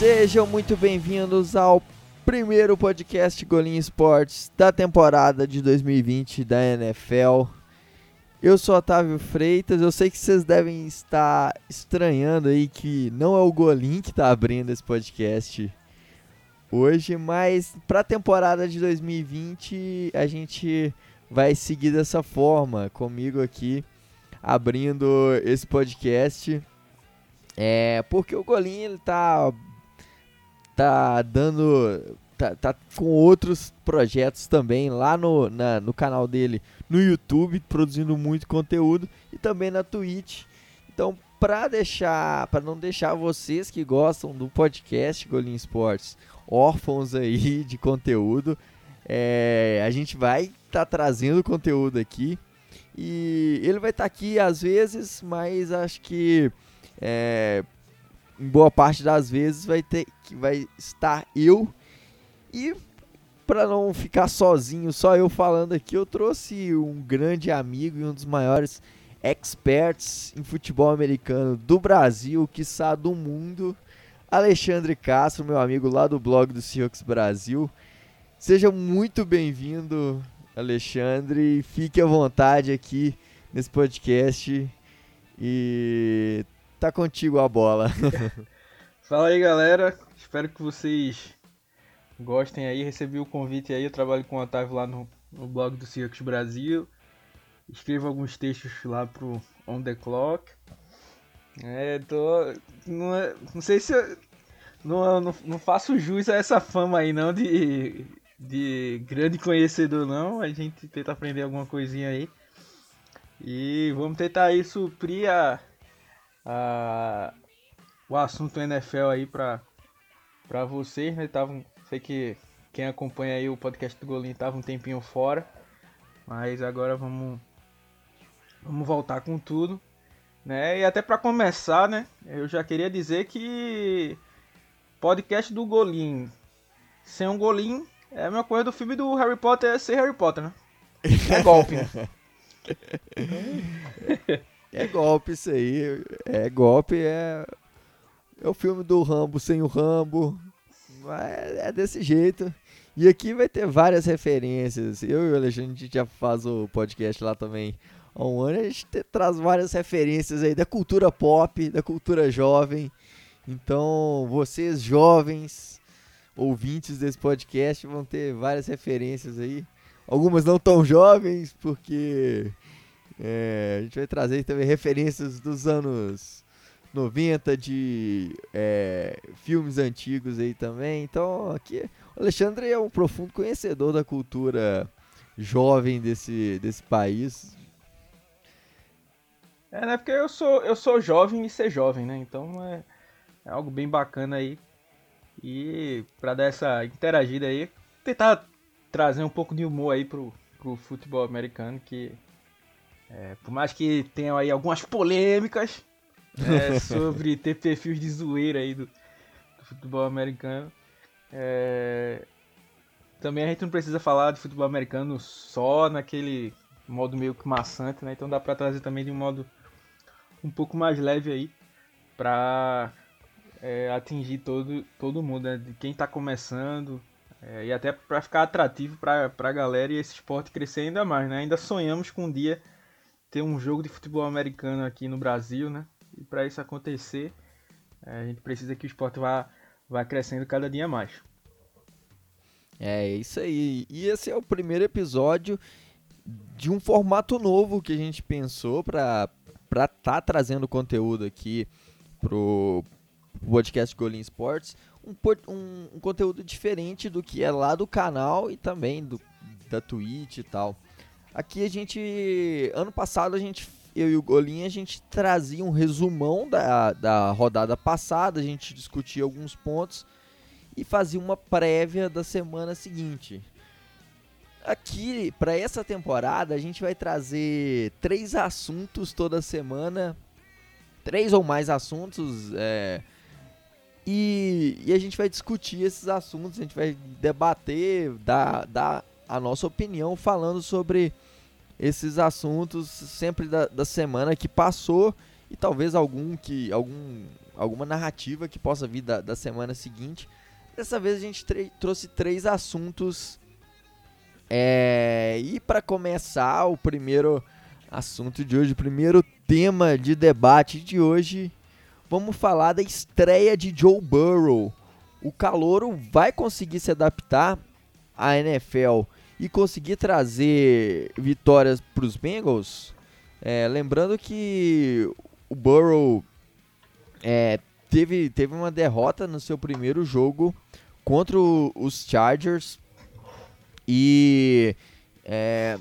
Sejam muito bem-vindos ao primeiro podcast Golim Esportes da temporada de 2020 da NFL. Eu sou Otávio Freitas, eu sei que vocês devem estar estranhando aí que não é o Golim que está abrindo esse podcast hoje, mas para a temporada de 2020 a gente vai seguir dessa forma, comigo aqui abrindo esse podcast. É, porque o Golim ele tá tá dando tá, tá com outros projetos também lá no, na, no canal dele no YouTube, produzindo muito conteúdo e também na Twitch. Então, para deixar, para não deixar vocês que gostam do podcast Golim Esportes órfãos aí de conteúdo, é, a gente vai estar tá trazendo conteúdo aqui e ele vai estar tá aqui às vezes, mas acho que é, em boa parte das vezes vai ter que vai estar eu. E para não ficar sozinho, só eu falando aqui, eu trouxe um grande amigo e um dos maiores experts em futebol americano do Brasil, quiçá do mundo, Alexandre Castro, meu amigo lá do blog do Seahawks Brasil. Seja muito bem-vindo, Alexandre, fique à vontade aqui nesse podcast. E tá contigo a bola. Fala aí, galera. Espero que vocês gostem aí. Recebi o convite aí. Eu trabalho com o Otávio lá no, no blog do Circus Brasil. Escrevo alguns textos lá pro On The Clock. É, tô. Não, é, não sei se eu. Não, não, não faço jus a essa fama aí, não, de, de grande conhecedor, não. A gente tenta aprender alguma coisinha aí. E vamos tentar aí suprir a, a, o assunto NFL aí pra, pra vocês, né? Tavam, sei que quem acompanha aí o podcast do Golim tava um tempinho fora, mas agora vamos, vamos voltar com tudo. Né? E até para começar, né, eu já queria dizer que podcast do Golim sem um Golim é a mesma coisa do filme do Harry Potter sem Harry Potter, né? É golpe, né? É golpe isso aí. É golpe, é. É o filme do Rambo sem o Rambo. É, é desse jeito. E aqui vai ter várias referências. Eu e o Alexandre, a gente já faz o podcast lá também há um ano. A gente te, traz várias referências aí da cultura pop, da cultura jovem. Então, vocês jovens, ouvintes desse podcast, vão ter várias referências aí. Algumas não tão jovens, porque é, a gente vai trazer também referências dos anos 90 de é, filmes antigos aí também. Então, aqui o Alexandre é um profundo conhecedor da cultura jovem desse, desse país. É, né? Porque eu sou, eu sou jovem e ser jovem, né? Então é, é algo bem bacana aí. E para dar essa interagida aí, tentar trazer um pouco de humor aí pro, pro futebol americano, que é, por mais que tenham aí algumas polêmicas é, sobre ter perfis de zoeira aí do, do futebol americano, é, também a gente não precisa falar de futebol americano só naquele modo meio que maçante, né? Então dá pra trazer também de um modo um pouco mais leve aí pra é, atingir todo, todo mundo, né? De quem tá começando é, e até pra ficar atrativo pra, pra galera e esse esporte crescer ainda mais, né? Ainda sonhamos com um dia ter um jogo de futebol americano aqui no Brasil, né? E para isso acontecer, é, a gente precisa que o esporte vá, vá crescendo cada dia mais. É isso aí. E esse é o primeiro episódio de um formato novo que a gente pensou para para tá trazendo conteúdo aqui pro podcast Golim Sports, um, um, um, conteúdo diferente do que é lá do canal e também do, da Twitch e tal. Aqui a gente. Ano passado a gente. Eu e o Golinha, a gente trazia um resumão da, da rodada passada, a gente discutia alguns pontos e fazia uma prévia da semana seguinte. Aqui, para essa temporada, a gente vai trazer três assuntos toda semana, três ou mais assuntos, é, e, e, a gente vai discutir esses assuntos, a gente vai debater, dar, dar a nossa opinião falando sobre esses assuntos sempre da, da semana que passou e talvez algum que algum alguma narrativa que possa vir da, da semana seguinte. Dessa vez a gente trouxe três assuntos. É, e para começar, o primeiro assunto de hoje, o primeiro tema de debate de hoje, vamos falar da estreia de Joe Burrow. O calouro vai conseguir se adaptar à NFL e conseguir trazer vitórias para os Bengals? É, lembrando que o Burrow é, teve, teve uma derrota no seu primeiro jogo contra o, os Chargers e é,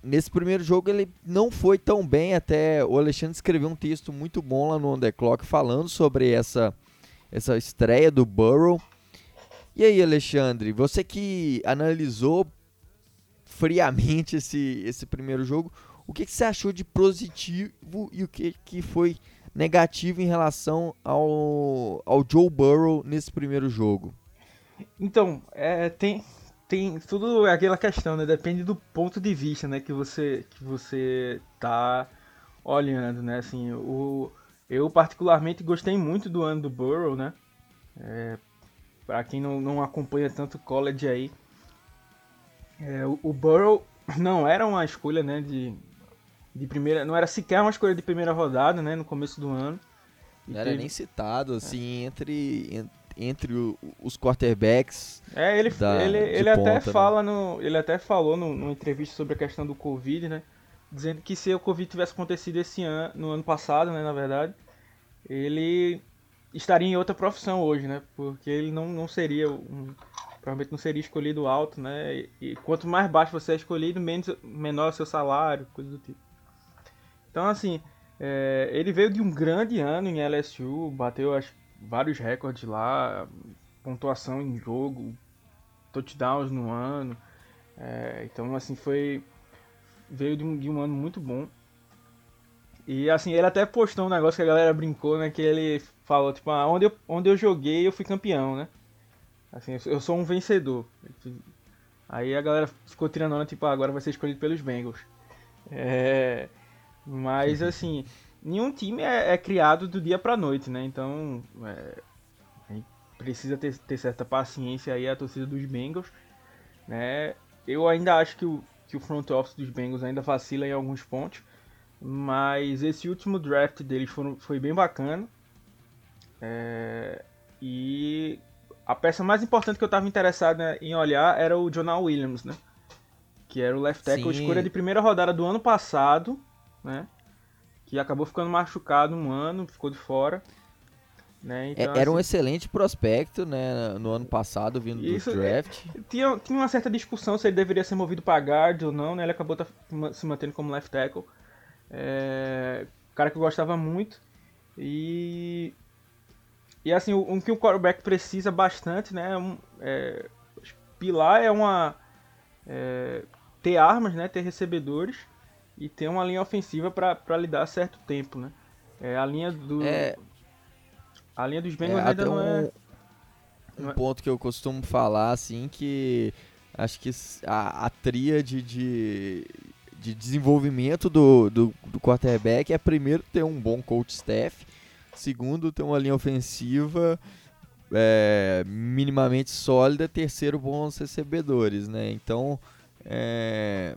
nesse primeiro jogo ele não foi tão bem até o Alexandre escreveu um texto muito bom lá no On The Clock falando sobre essa, essa estreia do Burrow. E aí, Alexandre, você que analisou friamente esse, esse primeiro jogo, o que, que você achou de positivo e o que, que foi negativo em relação ao, ao Joe Burrow nesse primeiro jogo? Então, é, tem, tem tudo aquela questão, né? Depende do ponto de vista, né, que você que você tá olhando, né? Assim, o eu particularmente gostei muito do ano do Burrow, né? É, para quem não, não acompanha tanto college aí, é, o, o Burrow não era uma escolha, né, de, de primeira, não era sequer uma escolha de primeira rodada, né, no começo do ano. Não era nem citado, assim, é. entre, entre o, os quarterbacks. É, ele, da, ele, ele ponta, até né? fala no, ele até falou no, numa entrevista sobre a questão do Covid, né, dizendo que se o Covid tivesse acontecido esse ano, no ano passado, né, na verdade, ele estaria em outra profissão hoje, né, porque ele não, não seria um provavelmente não seria escolhido alto, né? E, e, quanto mais baixo você é escolhido, menos, menor é o seu salário, coisa do tipo. Então, assim, é, ele veio de um grande ano em LSU, bateu acho, vários recordes lá, pontuação em jogo, touchdowns no ano. É, então, assim, foi. Veio de um, de um ano muito bom. E assim, ele até postou um negócio que a galera brincou, né? Que ele falou, tipo, ah, onde, eu, onde eu joguei eu fui campeão, né? Assim, eu sou um vencedor. Aí a galera ficou tirando onda, tipo, ah, agora vai ser escolhido pelos Bengals. É, mas, assim, nenhum time é, é, criado do dia pra noite, né? Então, é, precisa ter, ter, certa paciência aí a torcida dos Bengals, né? Eu ainda acho que o, que o front office dos Bengals ainda vacila em alguns pontos, mas esse último draft deles foram, foi bem bacana. É, e a peça mais importante que eu estava interessado né, em olhar era o Jonah Williams, né? Que era o left tackle, escolha de primeira rodada do ano passado, né? Que acabou ficando machucado um ano, ficou de fora. Né? É, então, era assim, um excelente prospecto, né? No ano passado, vindo isso, do draft. É, tinha, tinha uma certa discussão se ele deveria ser movido para guard ou não, né? Ele acabou se mantendo como left tackle. É, cara que eu gostava muito. E e assim, o, o que o quarterback precisa bastante, né? É um, é, pilar é uma. É, ter armas, né? Ter recebedores e ter uma linha ofensiva para lhe dar certo tempo, né? É, a linha do. É, a linha dos Bengals é, ainda não é. Um é ponto que eu costumo falar, assim, que acho que a, a tríade de, de desenvolvimento do, do, do quarterback é primeiro ter um bom coach staff Segundo, ter uma linha ofensiva é, minimamente sólida. Terceiro, bons recebedores, né? Então, é,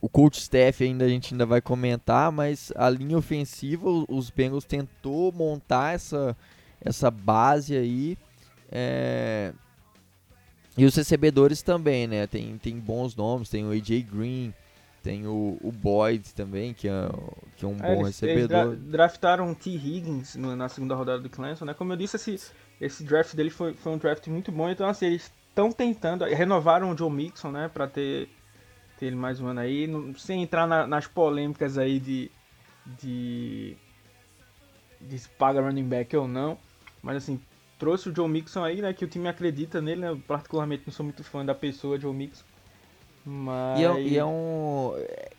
o coach staff ainda a gente ainda vai comentar, mas a linha ofensiva, os Bengals tentou montar essa, essa base aí. É, e os recebedores também, né? Tem, tem bons nomes, tem o AJ Green, tem o, o Boyd também, que é, que é um é, bom eles, recebedor. Eles dra draftaram T. Higgins no, na segunda rodada do Clemson, né? Como eu disse, esse, esse draft dele foi, foi um draft muito bom. Então, assim, eles estão tentando... Renovaram o Joe Mixon, né? Pra ter, ter ele mais um ano aí. Não, sem entrar na, nas polêmicas aí de... De... De se paga running back ou não. Mas, assim, trouxe o Joe Mixon aí, né? Que o time acredita nele, né? Eu, particularmente não sou muito fã da pessoa Joe Mixon. Mas... E, é, e é um.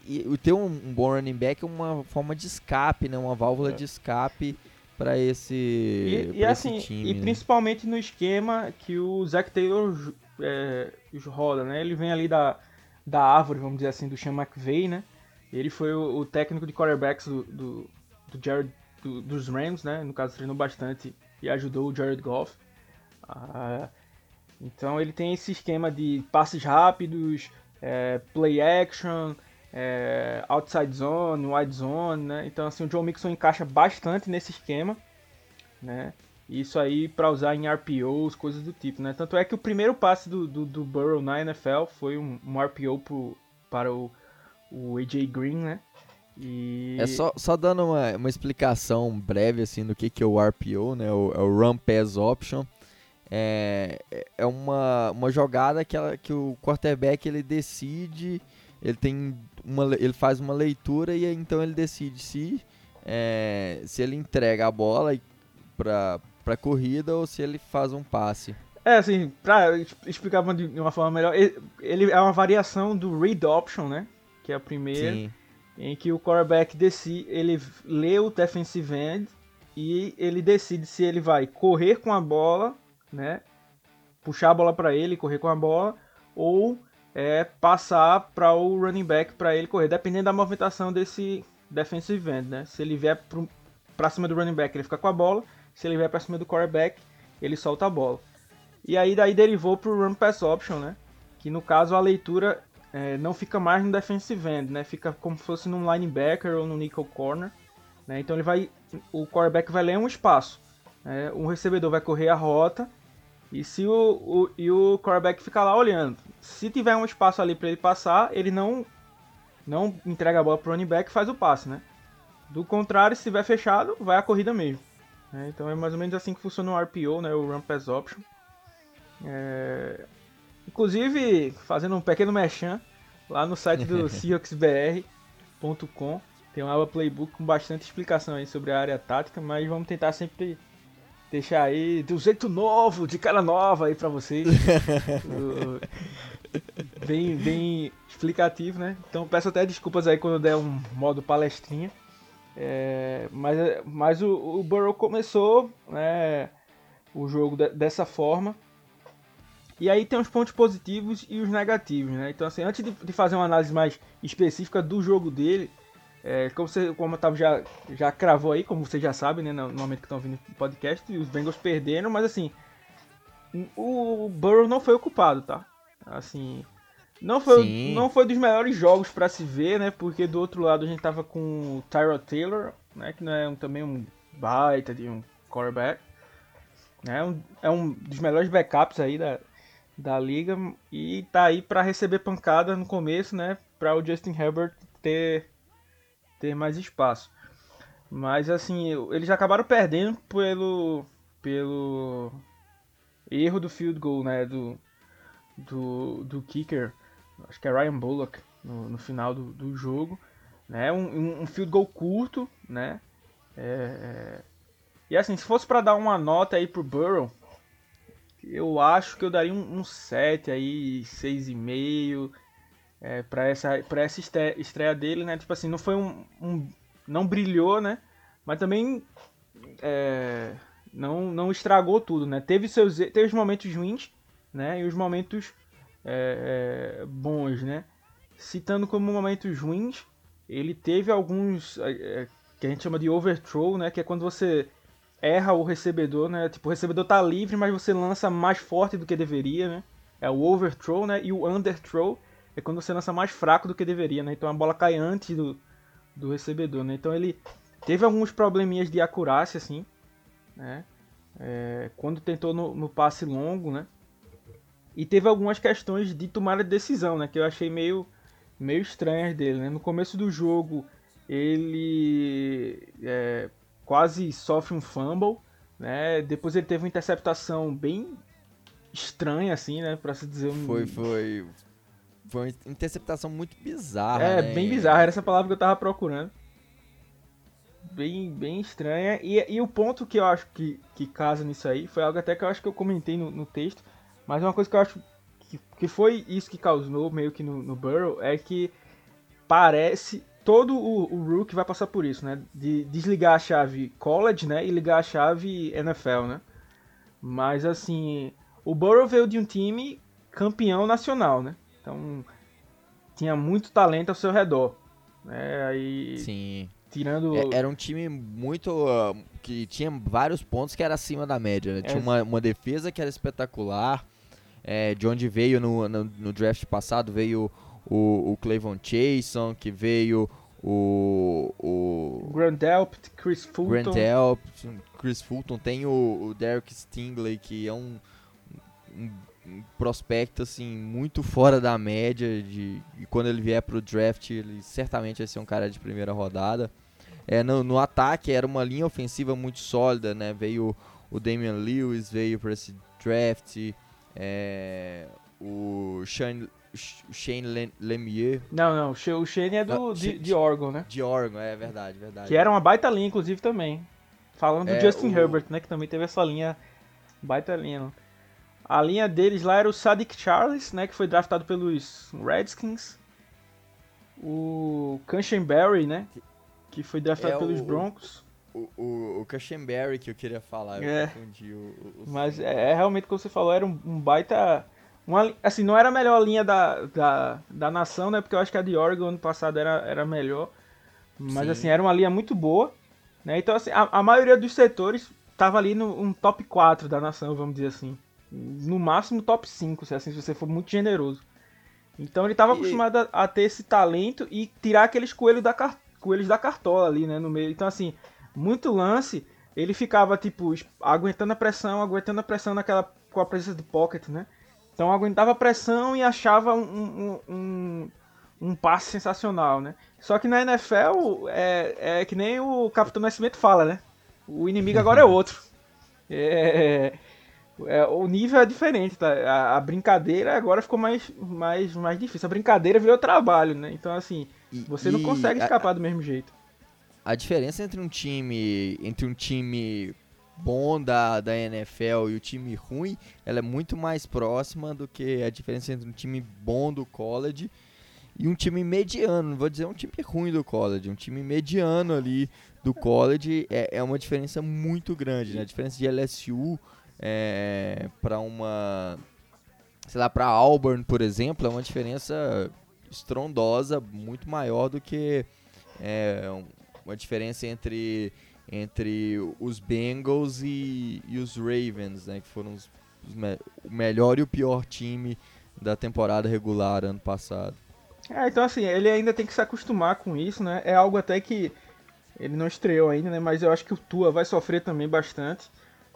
E ter um, um bom running back é uma forma de escape, né? Uma válvula é. de escape para esse, e, e assim, esse time. E né? principalmente no esquema que o Zac Taylor é, roda, né? Ele vem ali da, da árvore, vamos dizer assim, do Sean McVay, né? Ele foi o, o técnico de quarterbacks do, do, do Jared do, dos Rams, né? No caso, treinou bastante e ajudou o Jared Goff. Ah, então ele tem esse esquema de passes rápidos, é, play action, é, outside zone, wide zone, né? Então assim o Joe Mixon encaixa bastante nesse esquema, né? Isso aí para usar em RPOs, coisas do tipo, né? Tanto é que o primeiro passe do, do, do Burrow na NFL foi um, um RPO pro, para o, o AJ Green, né? E... É só, só dando uma, uma explicação breve assim do que, que é o RPO, né? O, é o Run Pass Option. É, é uma, uma jogada que, ela, que o quarterback ele decide, ele tem uma, ele faz uma leitura e então ele decide se, é, se ele entrega a bola para para corrida ou se ele faz um passe. É, assim, pra explicar de uma forma melhor, ele é uma variação do read option, né? Que é a primeira, Sim. em que o quarterback decide, ele lê o defensive end e ele decide se ele vai correr com a bola, né? Puxar a bola para ele, correr com a bola, ou é, passar para o running back para ele correr, dependendo da movimentação desse defensive end, né? Se ele vier para cima do running back, ele fica com a bola. Se ele vier para cima do quarterback, ele solta a bola. E aí daí derivou para o run pass option, né? Que no caso a leitura é, não fica mais no defensive end, né? Fica como se fosse num linebacker ou no nickel corner. Né? Então ele vai, o quarterback vai ler um espaço. Né? Um recebedor vai correr a rota e se o, o, e o quarterback ficar lá olhando. Se tiver um espaço ali para ele passar, ele não não entrega a bola pro running back e faz o passe, né? Do contrário, se estiver fechado, vai a corrida mesmo. Né? Então é mais ou menos assim que funciona o RPO, né? o Run Pass Option. É... Inclusive, fazendo um pequeno mechan, lá no site do SeahawksBR.com tem uma aba Playbook com bastante explicação aí sobre a área tática, mas vamos tentar sempre deixar aí do jeito novo, de cara nova aí pra vocês. bem, bem explicativo, né? Então peço até desculpas aí quando der um modo palestrinha. É, mas mas o, o Burrow começou né, o jogo de, dessa forma. E aí tem os pontos positivos e os negativos, né? Então, assim, antes de, de fazer uma análise mais específica do jogo dele, é, como, você, como o Otávio já, já cravou aí, como vocês já sabem, né? No, momento que estão ouvindo o podcast, os Bengals perderam, mas assim, o Burrow não foi ocupado, tá? Assim, não foi, não foi dos melhores jogos para se ver, né? Porque do outro lado a gente tava com o Tyrod Taylor, né? Que não é um, também um baita de um quarterback. Né? Um, é um dos melhores backups aí da, da liga. E tá aí para receber pancada no começo, né? Para o Justin Herbert ter, ter mais espaço. Mas assim, eles acabaram perdendo pelo, pelo erro do field goal, né? Do, do, do kicker acho que é Ryan Bullock no, no final do, do jogo, né? Um, um, field goal curto, né? É, é... E assim, se fosse para dar uma nota aí pro Burrow, eu acho que eu daria um, um 7 aí, 6,5 é, para essa, pra essa estreia dele, né? Tipo assim, não foi um. um não brilhou, né? Mas também é, não, não estragou tudo, né? Teve seus teve os momentos ruins, né? E os momentos é, é, bons, né? Citando como momentos ruins, ele teve alguns é, é, que a gente chama de overthrow, né? Que é quando você erra o recebedor, né? Tipo, o recebedor tá livre, mas você lança mais forte do que deveria, né? É o overthrow, né? E o underthrow é quando você lança mais fraco do que deveria, né? Então a bola cai antes do, do recebedor, né? Então ele teve alguns probleminhas de acurácia, assim, né? É, quando tentou no, no passe longo, né? E teve algumas questões de tomada de decisão, né? Que eu achei meio, meio estranhas dele, né? No começo do jogo, ele é, quase sofre um fumble, né? Depois ele teve uma interceptação bem estranha, assim, né? Pra se dizer um... Foi, foi... Foi uma interceptação muito bizarra, É, né? bem bizarra. Era essa palavra que eu tava procurando. Bem, bem estranha. E, e o ponto que eu acho que, que casa nisso aí foi algo até que eu acho que eu comentei no, no texto mas uma coisa que eu acho que, que foi isso que causou meio que no, no Burrow é que parece todo o, o Rook vai passar por isso, né? De desligar a chave college, né? E ligar a chave NFL, né? Mas assim, o Burrow veio de um time campeão nacional, né? Então tinha muito talento ao seu redor. né? Aí Sim. tirando É- Era um time muito. ah, que tinha vários pontos que era acima da média. né? Tinha uma, uma defesa que era espetacular. é, de onde veio no, no, no draft passado, veio o, o Clavon Chason, que veio o. o Grandelpt, Chris Fulton. Grant Delp, Chris Fulton, tem o, o Derek Stingley, que é um- um prospecto assim muito fora da média de e quando ele vier pro draft, ele certamente vai ser um cara de primeira rodada. É, no, no ataque era uma linha ofensiva muito sólida, né? Veio o Damian Lewis, veio para esse draft, é, o Shane, Shane Lem- Lemieux Não, não, o Sh- o Shane é do, Ah, de, de Oregon, né? de Oregon, é verdade, verdade. Que era uma baita linha, inclusive, também. Falando do É, Justin o- Herbert, né? Que também teve essa linha, baita linha. A linha deles lá era o Sadiq Charles, né? Que foi draftado pelos Redskins. O Berry, né? Que foi draftado É, pelos o- Broncos. O, o, o Cushenberry que eu queria falar, É. eu confundi o, o- Mas é, é realmente como você falou, era um, um baita. Uma, assim, não era a melhor linha da, da, da nação, né? Porque eu acho que a de Oregon ano passado era, era melhor. Mas Sim. assim, era uma linha muito boa. Né? Então, assim, a, a maioria dos setores tava ali no um top 4 da nação, vamos dizer assim. No máximo top 5, se assim, se você for muito generoso. Então ele estava acostumado a, a ter esse talento e tirar aqueles coelhos da, coelhos da cartola ali, né, no meio. Então, assim, muito lance, ele ficava, tipo, aguentando a pressão, aguentando a pressão naquela, com a presença de pocket, né. Então aguentava a pressão e achava um, um, um, um passe sensacional, né. Só que na NFL é, é que nem o Capitão Nascimento fala, né. O inimigo agora é outro. É, é, o nível é diferente, tá? A, a brincadeira agora ficou mais, mais, mais difícil. A brincadeira virou trabalho, né? Então, assim, E- você não e consegue a- escapar do mesmo jeito. A, diferença entre um time entre um time bom da, da NFL e o time ruim, ela é muito mais próxima do que a diferença entre um time bom do college e um time mediano. Não vou dizer um time ruim do college, um time mediano ali do college é, é uma diferença muito grande. Né? A diferença de LSU é, para uma, sei lá, para Auburn, por exemplo, é uma diferença estrondosa, muito maior do que é, um- uma diferença entre entre os Bengals e, e os Ravens, né, que foram os, os me- o melhor e o pior time da temporada regular ano passado. É, então assim, ele ainda tem que se acostumar com isso, né? É algo até que ele não estreou ainda, né? Mas eu acho que o Tua vai sofrer também bastante,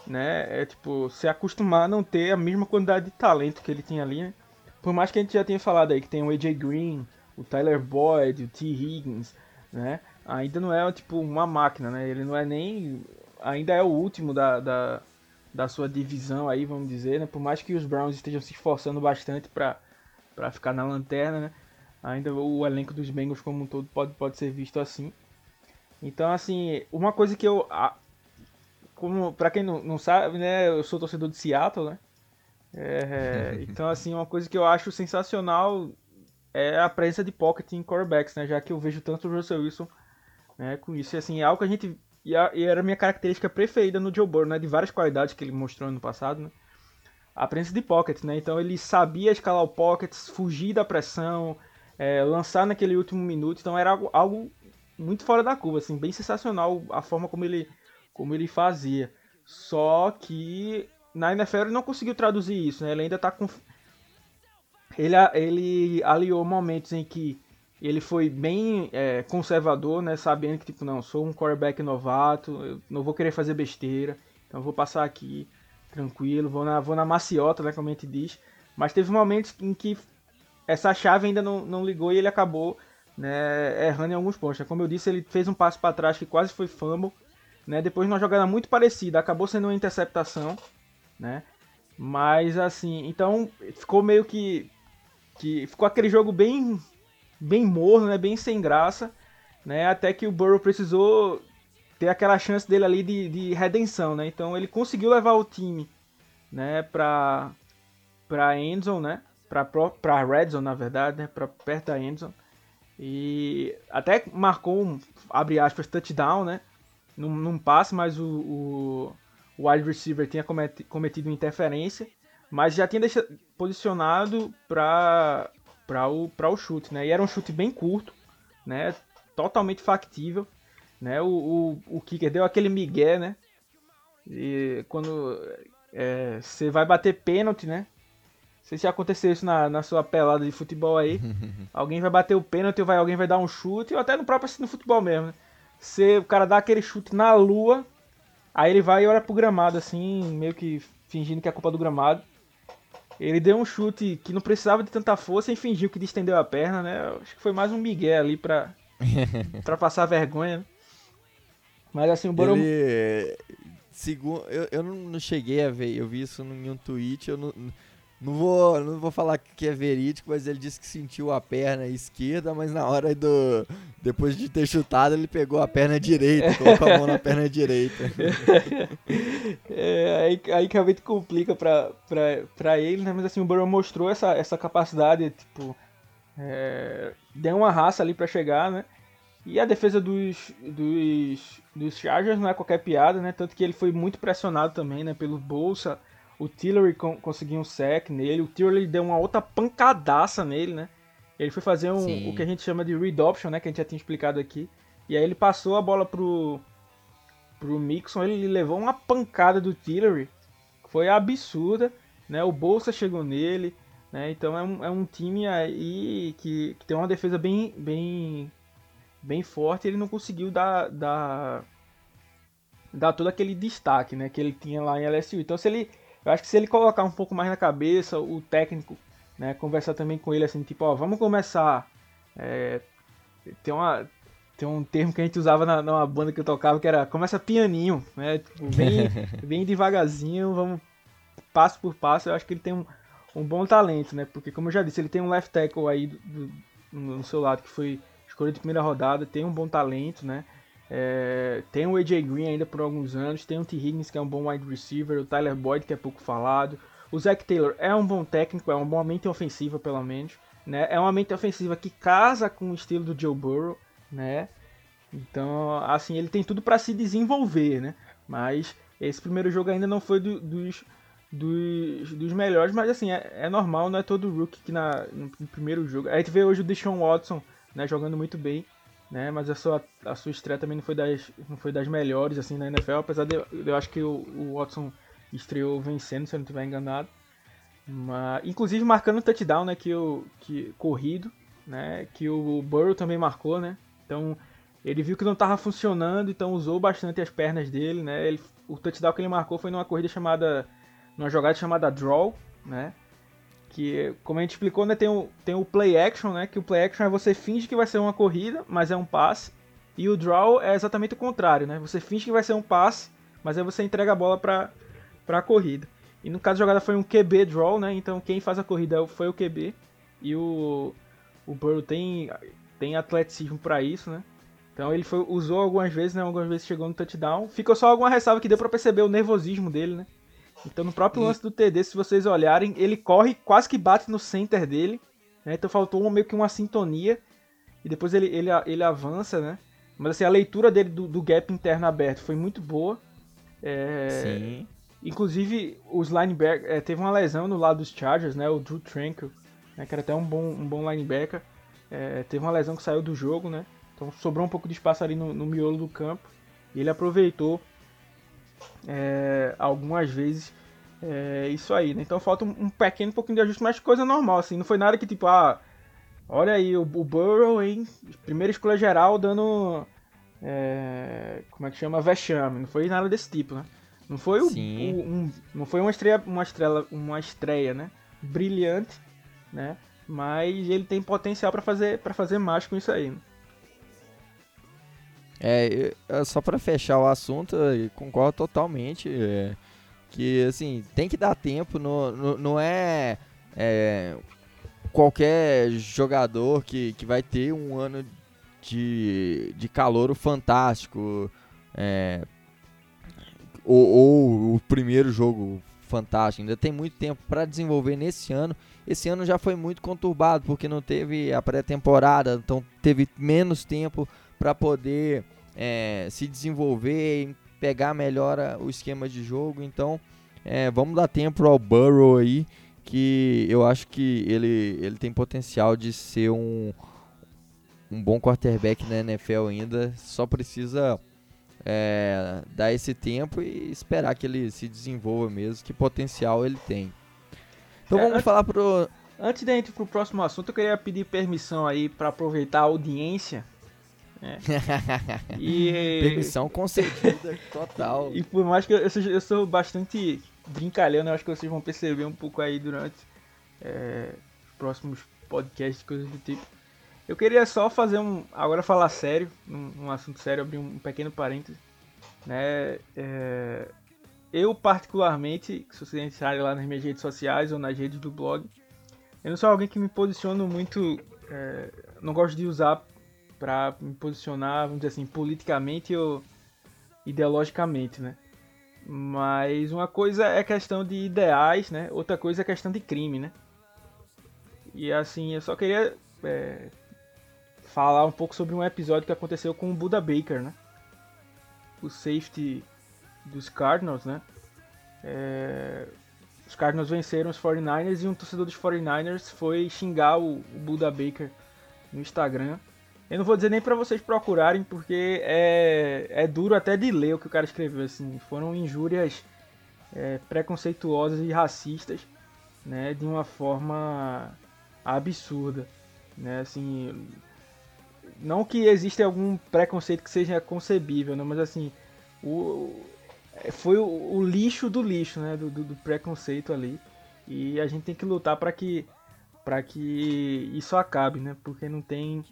né? É tipo, se acostumar a não ter a mesma quantidade de talento que ele tinha ali, né? Por mais que a gente já tenha falado aí que tem o AJ Green, o Tyler Boyd, o T. Higgins, né? Ainda não é tipo uma máquina, né? Ele não é nem. Ainda é o último da, da, da sua divisão aí, vamos dizer, né? Por mais que os Browns estejam se esforçando bastante para ficar na lanterna, né? Ainda o elenco dos Bengals como um todo pode, pode ser visto assim. Então, assim, uma coisa que eu. Como, pra quem não, não sabe, né? Eu sou torcedor de Seattle, né? É, então, assim, uma coisa que eu acho sensacional é a presença de pocket em quarterbacks, né? Já que eu vejo tanto o Russell Wilson né, com isso. E, assim, é algo que a gente. E, era a minha característica preferida no Joe Burrow, né? De várias qualidades que ele mostrou ano passado, né? A presença de pocket, né? Então ele sabia escalar o pocket, fugir da pressão, é, lançar naquele último minuto. Então era algo, algo muito fora da curva, assim, bem sensacional a forma como ele, como ele fazia. Só que na NFL ele não conseguiu traduzir isso, né? Ele ainda tá com. Ele, ele aliou momentos em que ele foi bem é, conservador, né? Sabendo que, tipo, não, sou um quarterback novato, não vou querer fazer besteira, então vou passar aqui tranquilo, vou na, vou na maciota, né? Como a gente diz. Mas teve momentos em que essa chave ainda não, não ligou e ele acabou né, errando em alguns pontos. Como eu disse, ele fez um passo para trás que quase foi fumble. Né? Depois de uma jogada muito parecida, acabou sendo uma interceptação. Né? Mas assim, então ficou meio que. que ficou aquele jogo bem, bem morno, né? bem sem graça. Né? Até que o Burrow precisou ter aquela chance dele ali de, de redenção. Né? Então ele conseguiu levar o time né, para para endzone, né? Para para red zone, na verdade, né? Para perto da endzone. E até marcou um, abre aspas, touchdown, né? Num, num passe, mas o, o, o wide receiver tinha cometi, cometido interferência, mas já tinha deixado, posicionado para o, pra o chute, né? E era um chute bem curto, né? totalmente factível. Né? O, o, o kicker deu aquele migué, né? E quando é, você vai bater pênalti, né? Não sei se aconteceu isso na, na sua pelada de futebol aí. alguém vai bater o pênalti, ou vai, alguém vai dar um chute, ou até no próprio assim, no futebol mesmo, né? Você, o cara dá aquele chute na lua, aí ele vai e olha pro gramado, assim, meio que fingindo que é culpa do gramado. Ele deu um chute que não precisava de tanta força e fingiu que distendeu a perna, né? Acho que foi mais um migué ali pra, pra passar vergonha, né? Mas assim, o Burrow... Ele... Segundo, eu, eu não cheguei a ver, eu vi isso em um tweet, eu não, não, vou, não vou falar que é verídico, mas ele disse que sentiu a perna esquerda, mas na hora do. Depois de ter chutado, ele pegou a perna direita, colocou a mão na perna direita. É, aí, aí realmente complica pra, pra, pra ele, né? Mas assim, o Burrow mostrou essa, essa capacidade, tipo. É, deu uma raça ali pra chegar, né? E a defesa dos, dos, dos Chargers não é qualquer piada, né? Tanto que ele foi muito pressionado também, né? Pelo Bolsa. O Tillery conseguiu um sec nele. O Tillery deu uma outra pancadaça nele, né? Ele foi fazer um, o que a gente chama de read option, né? Que a gente já tinha explicado aqui. E aí ele passou a bola pro, pro Mixon. Ele levou uma pancada do Tillery. Foi absurda, né? O Bolsa chegou nele. Né? Então é um, é um time aí que, que tem uma defesa bem, bem bem forte, ele não conseguiu dar, dar, dar todo aquele destaque né, que ele tinha lá em LSU. Então, se ele, eu acho que se ele colocar um pouco mais na cabeça, o técnico, né, conversar também com ele assim, tipo, ó, vamos começar. É, tem, uma, tem um termo que a gente usava na, numa banda que eu tocava que era começa pianinho, né? Tipo, bem, bem devagarzinho, vamos passo por passo. Eu acho que ele tem um, um bom talento, né? Porque, como eu já disse, ele tem um left tackle aí do, do, no seu lado que foi escolha de primeira rodada, tem um bom talento, né? É, tem o AJ Green ainda por alguns anos, tem o T. Higgins que é um bom wide receiver, o Tyler Boyd que é pouco falado, o Zach Taylor é um bom técnico, é uma boa mente ofensiva pelo menos, né? É uma mente ofensiva que casa com o estilo do Joe Burrow, né? Então, assim, ele tem tudo para se desenvolver, né? Mas esse primeiro jogo ainda não foi do, dos, dos, dos melhores, mas assim, é, é, normal, não é todo rookie que na, no primeiro jogo. A gente vê hoje o Deshaun Watson né, jogando muito bem, né, mas a sua, a sua estreia também não foi, das, não foi das melhores assim na NFL, apesar de eu acho que o, o Watson estreou vencendo, se eu não estiver enganado. Mas, inclusive marcando o touchdown, né, que o que corrido, né, que o Burrow também marcou, né? Então, ele viu que não estava funcionando, então usou bastante as pernas dele, né? Ele, o touchdown que ele marcou foi numa corrida chamada numa jogada chamada draw, né? Que como a gente explicou, né, tem o, tem o play action, né, que o play action é você finge que vai ser uma corrida, mas é um passe, e o draw é exatamente o contrário, né, você finge que vai ser um passe, mas aí você entrega a bola para a corrida. E no caso a jogada foi um QB draw, né, então quem faz a corrida foi o QB, e o, o Burrow tem, tem atleticismo para isso, né, então ele foi, usou algumas vezes, né, algumas vezes chegou no touchdown, ficou só alguma ressalva que deu para perceber o nervosismo dele, né, então, no próprio lance do TD, se vocês olharem, ele corre, quase que bate no center dele. Né? Então, faltou meio que uma sintonia. E depois ele, ele, ele avança, né? Mas, assim, a leitura dele do, do gap interno aberto foi muito boa. É... Sim. Inclusive, os linebackers... É, teve uma lesão no lado dos Chargers, né? O Drew Tranquil, né? que era até um bom, um bom linebacker. É, teve uma lesão que saiu do jogo, né? Então, sobrou um pouco de espaço ali no, no miolo do campo. E ele aproveitou é, algumas vezes é, isso aí, né? Então falta um, um, pequeno pouquinho de ajuste, mas coisa normal, assim. Não foi nada que tipo, ah, olha aí, o, o Burrow, hein? Primeira escolha geral dando. É, como é que chama? Vexame. Não foi nada desse tipo, né? Não foi o, o um, não foi uma estreia, uma estrela, uma estreia, né? Brilhante, né? Mas ele tem potencial para fazer para fazer mais com isso aí. Né? É, só para fechar o assunto, concordo totalmente. É, que assim, tem que dar tempo, no não é, é, qualquer jogador que, que vai ter um ano de, de calor fantástico. É, ou, ou o primeiro jogo fantástico. Ainda tem muito tempo para desenvolver nesse ano. Esse ano já foi muito conturbado porque não teve a pré-temporada, então teve menos tempo para poder é, se desenvolver, pegar melhor o esquema de jogo. Então, é, vamos dar tempo ao Burrow aí, que eu acho que ele, ele tem potencial de ser um, um bom quarterback na NFL ainda, só precisa é, dar esse tempo e esperar que ele se desenvolva mesmo, que potencial ele tem. Então é, vamos antes, falar pro. Antes de ir pro próximo assunto, eu queria pedir permissão aí para aproveitar a audiência. Né? e... Permissão concedida, total. E por mais que eu, eu, sou, eu sou bastante brincalhando, eu acho que vocês vão perceber um pouco aí durante é, os próximos podcasts, coisas do tipo. Eu queria só fazer um. Agora falar sério, um, um assunto sério, abrir um pequeno parêntese. Né? É, eu, particularmente, se vocês entrarem lá nas minhas redes sociais ou nas redes do blog, eu não sou alguém que me posiciono muito. É, não gosto de usar para me posicionar, vamos dizer assim, politicamente ou ideologicamente, né? Mas uma coisa é questão de ideais, né? Outra coisa é questão de crime, né? E assim, eu só queria é, falar um pouco sobre um episódio que aconteceu com o Buda Baker, né? O safety dos Cardinals, né? É, os Cardinals venceram os 49ers e um torcedor dos 49ers foi xingar o, o Buda Baker no Instagram. Eu não vou dizer nem para vocês procurarem, porque é, é duro até de ler o que o cara escreveu. Assim, foram injúrias é, preconceituosas e racistas, né, de uma forma absurda, né, assim, não que exista algum preconceito que seja concebível, né, mas assim, o, foi o, o lixo do lixo, né, do, do, do, preconceito ali, e a gente tem que lutar para que para que isso acabe, né, porque não tem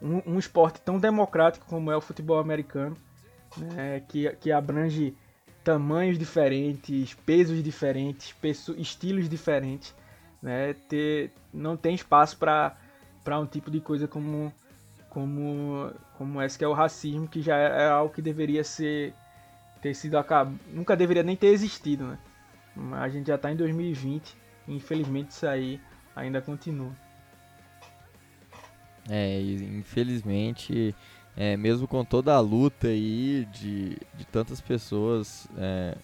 um, um, esporte tão democrático como é o futebol americano, né, que, que abrange tamanhos diferentes, pesos diferentes, estilos diferentes, né, ter, não tem espaço para um tipo de coisa como como como essa que é o racismo, que já é, é algo que deveria ser ter sido acabado, nunca deveria nem ter existido, né? A gente já está em 2020 e infelizmente isso aí ainda continua. É, infelizmente, é, mesmo com toda a luta aí de, de tantas pessoas, é,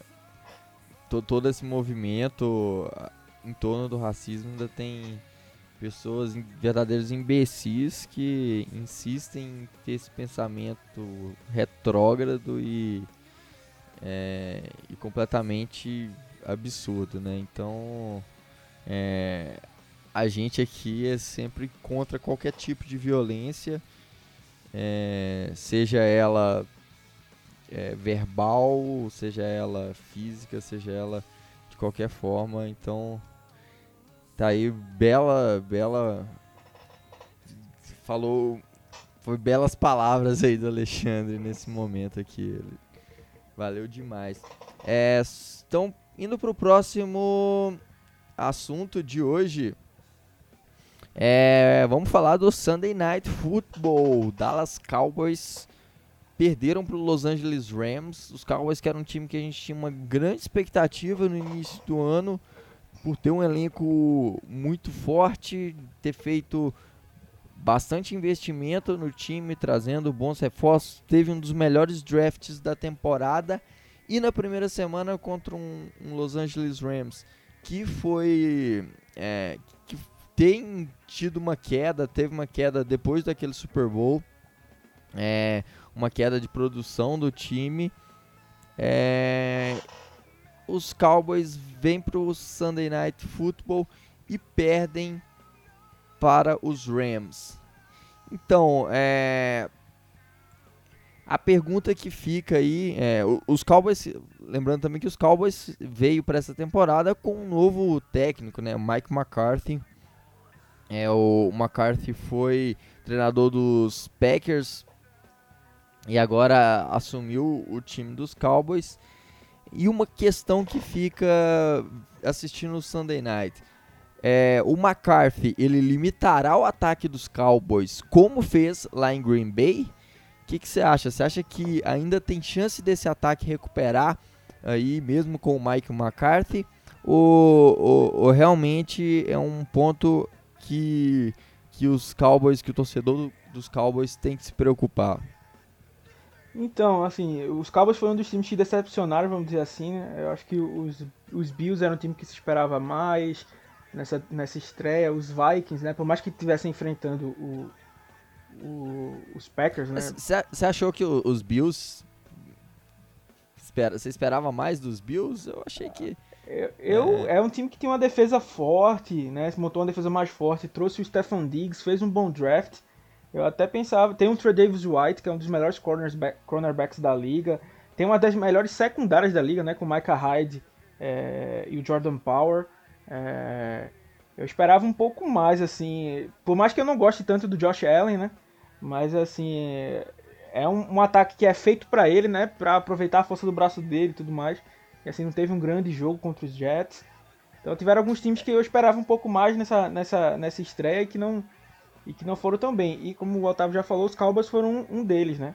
to, todo esse movimento em torno do racismo ainda tem pessoas, verdadeiros imbecis que insistem em ter esse pensamento retrógrado e, é, e completamente absurdo, né? Então, é, a gente aqui é sempre contra qualquer tipo de violência, é, seja ela é, verbal, seja ela física, seja ela de qualquer forma. Então, tá aí bela, bela falou foi belas palavras aí do Alexandre nesse momento aqui. Valeu demais. É, então, indo pro próximo assunto de hoje, é, vamos falar do Sunday Night Football. Dallas Cowboys perderam para o Los Angeles Rams. Os Cowboys que era um time que a gente tinha uma grande expectativa no início do ano por ter um elenco muito forte, ter feito bastante investimento no time, trazendo bons reforços. Teve um dos melhores drafts da temporada e na primeira semana contra um, um Los Angeles Rams que foi é, tem tido uma queda, teve uma queda depois daquele Super Bowl, é, uma queda de produção do time. É, os Cowboys vêm para o Sunday Night Football e perdem para os Rams. Então, é, a pergunta que fica aí, é, os Cowboys, lembrando também que os Cowboys veio para essa temporada com um novo técnico, né, Mike McCarthy, é, o McCarthy foi treinador dos Packers e agora assumiu o time dos Cowboys. E uma questão que fica assistindo o Sunday Night. É, o McCarthy, ele limitará o ataque dos Cowboys como fez lá em Green Bay? O que, você acha? Você acha que ainda tem chance desse ataque recuperar aí mesmo com o Mike McCarthy? Ou, ou, ou realmente é um ponto que, que os Cowboys, que o torcedor dos Cowboys tem que se preocupar? Então, assim, os Cowboys foram um dos times que decepcionaram, vamos dizer assim, né? Eu acho que os, os Bills eram um time que se esperava mais nessa, nessa estreia. Os Vikings, né? Por mais que estivessem enfrentando o, o, os Packers, né? Você achou que os Bills. Você esperava mais dos Bills? Eu achei que. Eu, é... é... um time que tem uma defesa forte, né? Montou uma defesa mais forte, trouxe o Stefan Diggs, fez um bom draft. Eu até pensava, tem o Trey Davis White, que é um dos melhores cornerbacks da liga. Tem uma das melhores secundárias da liga, né? Com o Micah Hyde é, e o Jordan Power. É, eu esperava um pouco mais, assim. Por mais que eu não goste tanto do Josh Allen, né? Mas, assim, é um, um ataque que é feito para ele, né? Para aproveitar a força do braço dele e tudo mais. E, assim, não teve um grande jogo contra os Jets. Então, tiveram alguns times que eu esperava um pouco mais nessa, nessa, nessa estreia e que não e que não foram tão bem. E como o Otávio já falou, os Cowboys foram um, um deles, né?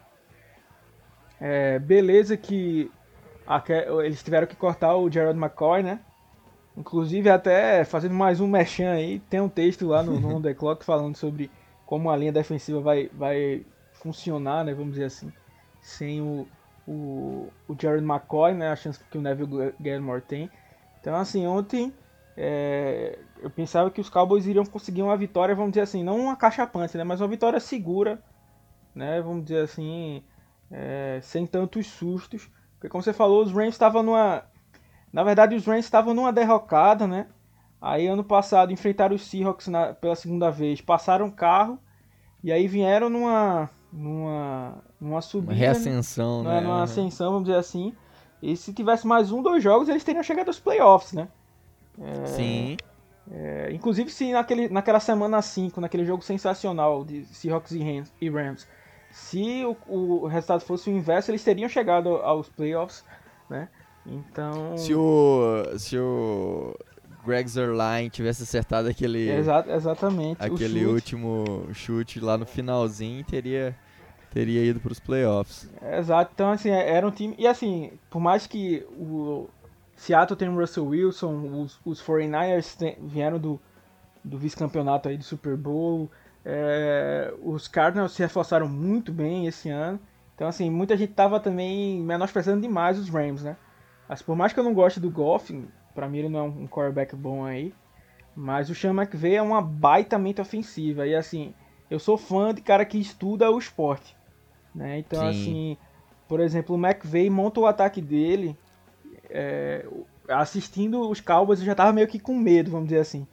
É, beleza que a, eles tiveram que cortar o Gerald McCoy, né? Inclusive, até fazendo mais um mechan aí, tem um texto lá no, no The Clock falando sobre como a linha defensiva vai, vai funcionar, né? Vamos dizer assim, sem o, o, o Jared McCoy, né? A chance que o Neville Gallimore tem. Então, assim, ontem é, eu pensava que os Cowboys iriam conseguir uma vitória, vamos dizer assim, não uma cachapante, né, mas uma vitória segura, né, vamos dizer assim, é, sem tantos sustos. Porque como você falou, os Rams estavam numa... Na verdade, os Rams estavam numa derrocada, né? Aí ano passado enfrentaram os Seahawks na, pela segunda vez, passaram carro e aí vieram numa numa numa subida, uma reascensão, né? Numa ascensão, vamos dizer assim. E se tivesse mais um, dois jogos, eles teriam chegado aos playoffs, né? É, Sim. É, inclusive, se naquele, naquela semana 5, naquele jogo sensacional de Seahawks e Rams, se o, o resultado fosse o inverso, eles teriam chegado aos playoffs, né? Então. Se o. Se o. Greg Zerline tivesse acertado aquele. Exa exatamente. Aquele chute. último chute lá no finalzinho, teria teria ido para os playoffs. Exato, então assim, era um time. E assim, por mais que o, Seattle tem o Russell Wilson, os, os 49ers tem, vieram do, do vice-campeonato aí do Super Bowl. É, os Cardinals se reforçaram muito bem esse ano. Então, assim, muita gente tava também menosprezando demais os Rams, né? Mas por mais que eu não goste do Goff, pra mim ele não é um quarterback bom aí. Mas o Sean McVay é uma baita mente ofensiva. E assim, eu sou fã de cara que estuda o esporte. Né? Então, Sim. assim, por exemplo, o McVay monta o ataque dele é, assistindo os Cowboys eu já tava meio que com medo, vamos dizer assim.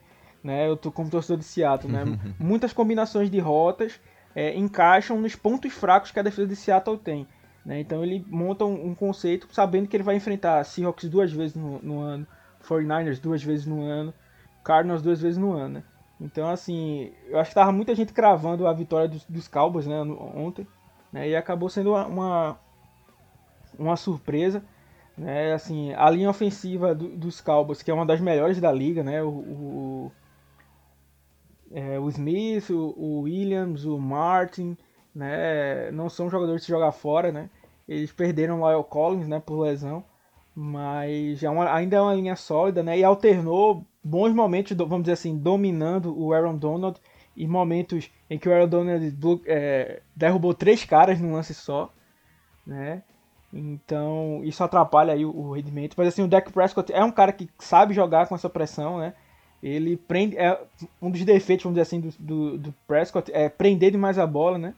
Né? Eu tô como torcedor de Seattle, né? Muitas combinações de rotas é, encaixam nos pontos fracos que a defesa de Seattle tem. Né? Então ele monta um, um, conceito sabendo que ele vai enfrentar Seahawks duas vezes no, no, ano, 49ers duas vezes no ano, Cardinals duas vezes no ano. Né? Então, assim, eu acho que tava muita gente cravando a vitória dos, dos Cowboys né, ontem, né, e acabou sendo uma, uma, surpresa. Né, assim, a linha ofensiva do, dos Cowboys, que é uma das melhores da liga, né, o, o, é, o Smith, o, o, Williams, o Martin, né, não são jogadores de jogar fora, né, eles perderam o Lyle Collins, né, por lesão, mas é uma, ainda é uma linha sólida, né, e alternou bons momentos, vamos dizer assim, dominando o Aaron Donald, e momentos em que o Aaron Donald é, derrubou três caras num lance só, né, então, isso atrapalha aí o, o rendimento. Mas assim, o Dak Prescott é um cara que sabe jogar com essa pressão, né? Ele prende. É, um dos defeitos, vamos dizer assim, do, do, do, Prescott é prender demais a bola, né?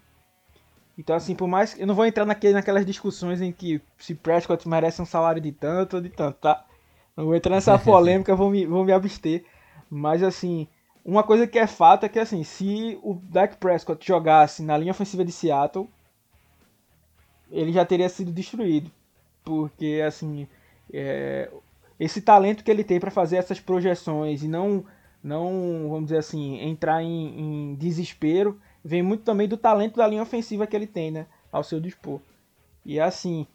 Então, assim, por mais. Eu não vou entrar naquele, naquelas discussões em que se Prescott merece um salário de tanto ou de tanto, tá? Não vou entrar nessa polêmica, vou me, vou me abster. Mas, assim, uma coisa que é fato é que, assim, se o Dak Prescott jogasse na linha ofensiva de Seattle, ele já teria sido destruído. Porque, assim, é, esse talento que ele tem para fazer essas projeções e não, não vamos dizer assim, entrar em, em, desespero, vem muito também do talento da linha ofensiva que ele tem, né? Ao seu dispor. E assim,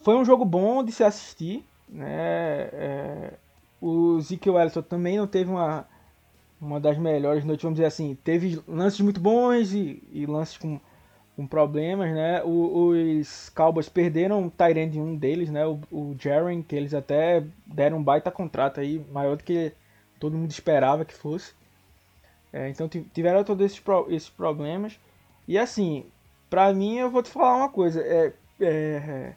foi um jogo bom de se assistir, né? É, o Ezekiel Ellison também não teve uma, uma das melhores noites, vamos dizer assim. Teve lances muito bons e, e lances com com problemas, né? O, os Cowboys perderam o Tyrande um deles, né? O, o Jaren, que eles até deram um baita contrato aí, maior do que todo mundo esperava que fosse. É, então tiveram todos esses, pro, esses problemas. E assim, pra mim eu vou te falar uma coisa. É, é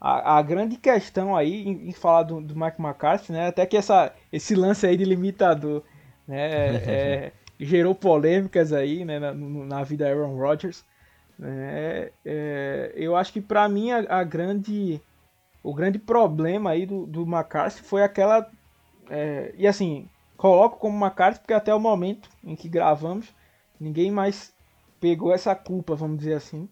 a, a, grande questão aí em, em falar do, do Mike McCarthy, né? Até que essa, esse lance aí de limitador, né? É, gerou polêmicas aí, né, na, na vida Aaron Rodgers. É, é, eu acho que para mim a, a, grande o grande problema aí do, do McCarthy foi aquela é, e assim coloco como McCarthy porque até o momento em que gravamos ninguém mais pegou essa culpa vamos dizer assim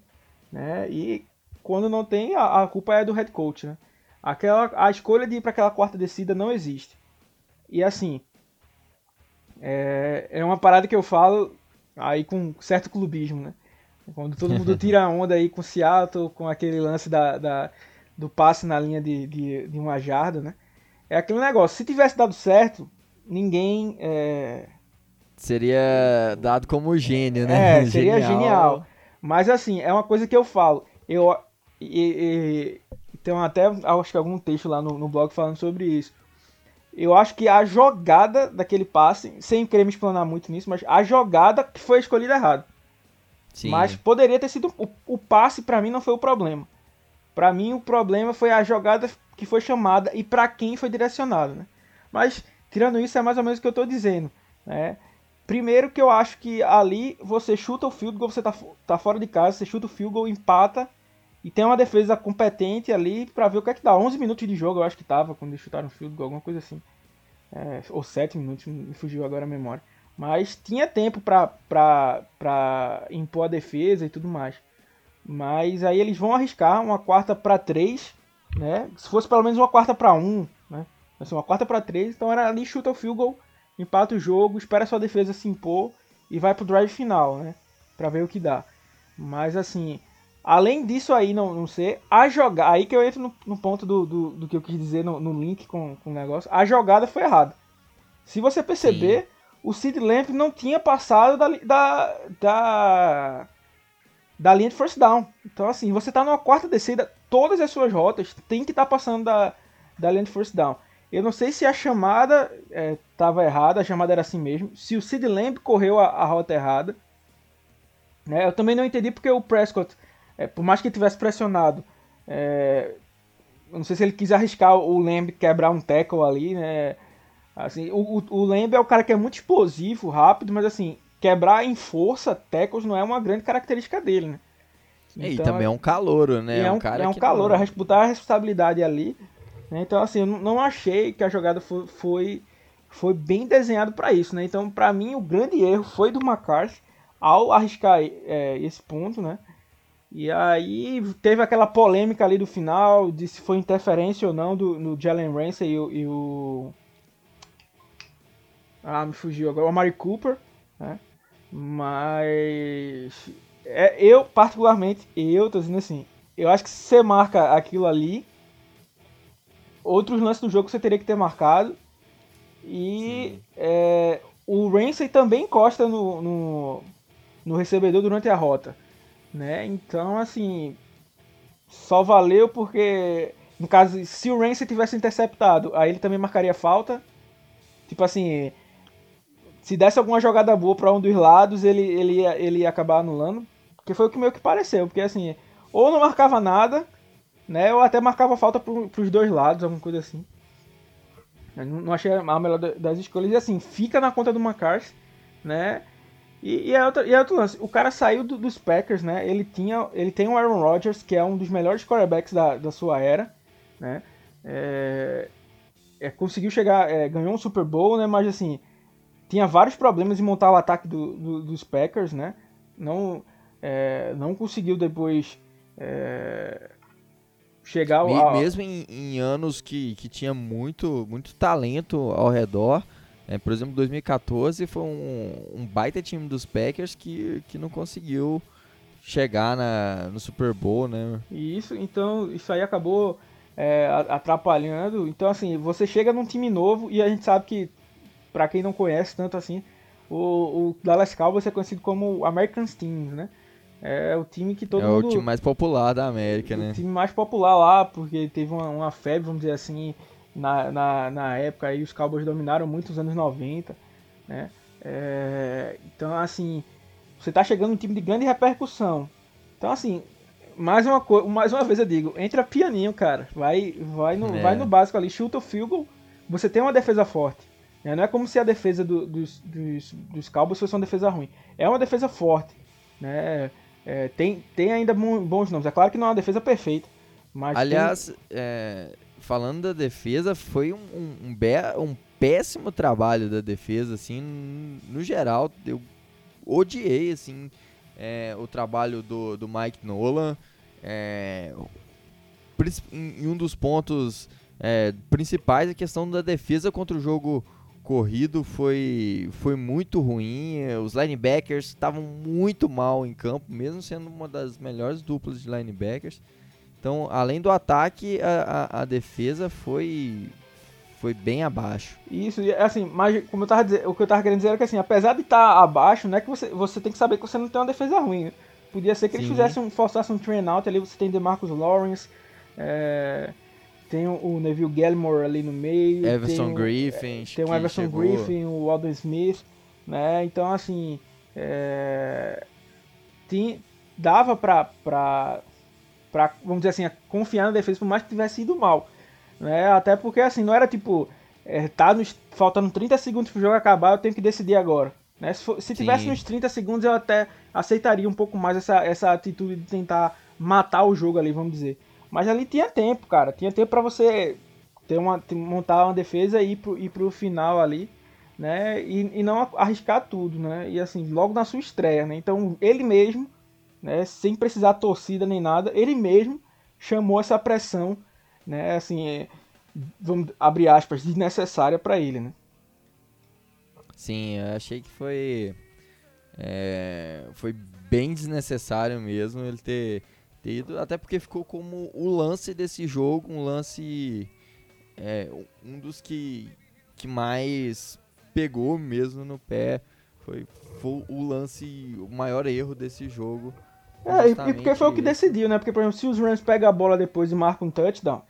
né? E quando não tem a, a culpa é do head coach né? Aquela a escolha de ir para aquela quarta descida não existe. E assim é, é uma parada que eu falo aí com certo clubismo né? Quando todo mundo tira a onda aí com o Seattle, com aquele lance da, da do passe na linha de, de, de, uma jarda, né? É aquele negócio, se tivesse dado certo, ninguém... É... Seria dado como gênio, né? É, seria genial. genial. Mas assim, é uma coisa que eu falo. Eu... E, e, tem até, acho que algum texto lá no, no blog falando sobre isso. Eu acho que a jogada daquele passe, sem querer me explanar muito nisso, mas a jogada que foi escolhida errado. Sim. Mas poderia ter sido. O, o passe, para mim, não foi o problema. Para mim, o problema foi a jogada que foi chamada e para quem foi direcionada. Né? Mas, tirando isso, é mais ou menos o que eu estou dizendo. Né? Primeiro, que eu acho que ali você chuta o field goal, você tá, tá fora de casa, você chuta o field goal, empata e tem uma defesa competente ali para ver o que é que dá. 11 minutos de jogo, eu acho que tava quando eles chutaram o field goal, alguma coisa assim. É, ou 7 minutos, me fugiu agora a memória. Mas tinha tempo para impor a defesa e tudo mais. Mas aí eles vão arriscar uma quarta para três, né? Se fosse pelo menos uma quarta para um, né? Assim, uma quarta para três, então era ali chuta o field goal, empata o jogo, espera sua defesa se impor e vai pro drive final, né? Para ver o que dá. Mas assim, além disso aí não, não ser, a jogar, aí que eu entro no, no ponto do, do, do, que eu quis dizer no, no link com, com o negócio, a jogada foi errada. Se você perceber, Sim o Sid Lamp não tinha passado da, da, da, da linha de first down. Então, assim, você está numa quarta descida, todas as suas rotas tem que estar tá passando da, da linha de first down. Eu não sei se a chamada estava é, errada, a chamada era assim mesmo. Se o Sid Lamb correu a, a rota errada. Né? Eu também não entendi porque o Prescott, é, por mais que ele tivesse pressionado, é, não sei se ele quis arriscar o Lamb quebrar um tackle ali, né? Assim, o, o, Lamb é o cara que é muito explosivo, rápido, mas assim, quebrar em força tackles não é uma grande característica dele, né? Então, e também é um calouro, né? É um, cara é um calouro, não... a disputar a responsabilidade ali. Né? Então, assim, eu não achei que a jogada foi, foi, foi bem desenhado para isso, né? Então, para mim, o grande erro foi do McCarthy ao arriscar é, esse ponto, né? E aí teve aquela polêmica ali do final de se foi interferência ou não do, no Jalen Ramsey e o, e o ah, me fugiu agora. O Amari Cooper, né? Mas. É, eu, particularmente, eu tô dizendo assim. Eu acho que se você marca aquilo ali, outros lances do jogo você teria que ter marcado. E é, o Ramsey também encosta no, no, no, recebedor durante a rota. Né? Então, assim, só valeu porque, no caso, se o Ramsey tivesse interceptado, aí ele também marcaria falta. Tipo assim, se desse alguma jogada boa para um dos lados, ele, ele, ia, ele ia acabar anulando. Que foi o que meio que pareceu. Porque assim, ou não marcava nada, né? Ou até marcava falta pro, pros dois lados, alguma coisa assim. Eu não achei a melhor das escolhas. E assim, fica na conta do McCarthy, né? E, e, é outro, e é outro lance. O cara saiu do, dos Packers, né? Ele, tinha, ele tem o Aaron Rodgers, que é um dos melhores quarterbacks da, da sua era, né? É, é, conseguiu chegar, é, ganhou um Super Bowl, né? Mas assim, tinha vários problemas em montar o ataque do, do, dos Packers, né? Não, é, não conseguiu depois é, chegar ao... Mesmo em, em, anos que, que tinha muito, muito talento ao redor, é, por exemplo, 2014 foi um, um baita time dos Packers que, que não conseguiu chegar na, no Super Bowl, né? Isso, então isso aí acabou é, atrapalhando. Então assim, você chega num time novo e a gente sabe que para quem não conhece tanto assim, o, o Dallas Cowboys é conhecido como American Teams, né? É o time que todo é mundo... É o time mais popular da América, né? O time mais popular lá, porque teve uma, uma febre, vamos dizer assim, na, na, na época aí os Cowboys dominaram muito os anos 90, né? É, então, assim, você tá chegando um time de grande repercussão. Então, assim, mais uma, mais uma vez eu digo, entra pianinho, cara. Vai, vai, no, é. vai no básico ali, chuta o field goal, você tem uma defesa forte. Né? Não é como se a defesa do, dos, dos, dos Cowboys fosse uma defesa ruim. É uma defesa forte. Né? É, tem, tem ainda bons nomes. É claro que não é uma defesa perfeita. Mas Aliás, tem... é, falando da defesa, foi um, um, um, um péssimo trabalho da defesa, assim, no geral. Eu odiei, assim, é, o trabalho do, do Mike Nolan. É, em, um dos pontos é, principais, a questão da defesa contra o jogo corrido foi, foi muito ruim. Os linebackers estavam muito mal em campo, mesmo sendo uma das melhores duplas de linebackers. Então, além do ataque, a, a, a defesa foi foi bem abaixo. Isso, assim, mas como eu tava dizendo, o que eu tava querendo dizer era que assim, apesar de estar tá abaixo, né, que você, você tem que saber que você não tem uma defesa ruim. Né? Podia ser que Sim. eles fizessem um, forçassem um train out ali, você tem DeMarcus Lawrence, é, tem o Neville Gallimore ali no meio, Everson tem, Griffin, tem o Everson chegou. Griffin, o Alden Smith, né? Então assim, é, tinha, dava pra, pra, pra, vamos dizer assim, confiar na defesa por mais que tivesse ido mal. Né? Até porque assim, não era tipo, é, tá nos, faltando 30 segundos pro jogo acabar, eu tenho que decidir agora. Né? Se, for, se tivesse nos 30 segundos, eu até aceitaria um pouco mais essa, essa atitude de tentar matar o jogo ali, vamos dizer. Mas ali tinha tempo, cara. Tinha tempo para você ter uma, montar uma defesa e ir pro, ir pro final ali, né? E, e não arriscar tudo, né? E assim, logo na sua estreia, né? Então ele mesmo, né? Sem precisar torcida nem nada, ele mesmo chamou essa pressão né, assim, é, vamos abrir aspas, desnecessária para ele, né? Sim, eu achei que foi é, foi bem desnecessário mesmo ele ter, ter, ido, até porque ficou como o lance desse jogo, um lance é, um dos que, que mais pegou mesmo no pé, foi, foi o lance, o maior erro desse jogo. É, e porque foi o que decidiu, né? Porque, por exemplo, se os Rams pegam a bola depois e marcam um touchdown,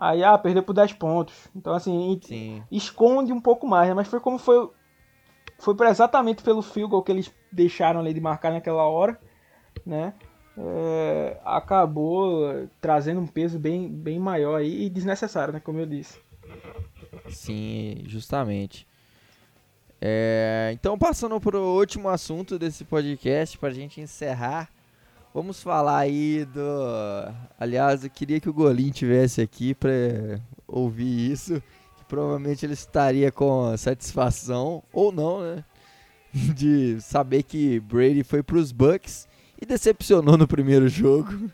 Aí, ah, perdeu por 10 pontos. Então, assim, Sim. esconde um pouco mais, né? Mas foi como foi. Foi exatamente pelo field goal que eles deixaram ali de marcar naquela hora, né? É, acabou trazendo um peso bem, bem maior aí e desnecessário, né? Como eu disse. Sim, justamente. É, então, passando para o último assunto desse podcast, para a gente encerrar Vamos falar aí do. Aliás, eu queria que o Golim tivesse aqui para ouvir isso. Que provavelmente ele estaria com satisfação, ou não, né? De saber que Brady foi para os Bucks e decepcionou no primeiro jogo.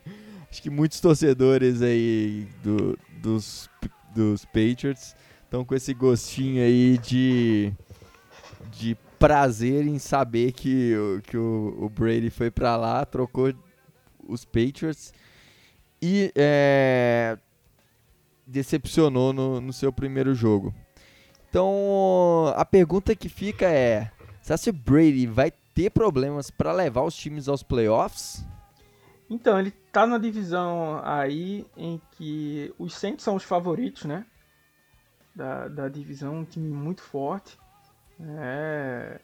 Acho que muitos torcedores aí do, dos, dos Patriots estão com esse gostinho aí de, de prazer em saber que, que o, o Brady foi para lá, trocou os Patriots e é, decepcionou no, no seu primeiro jogo. Então a pergunta que fica é: se o Brady vai ter problemas para levar os times aos playoffs? Então, ele tá na divisão aí em que os Saints são os favoritos, né? Da, da divisão, um time muito forte. É,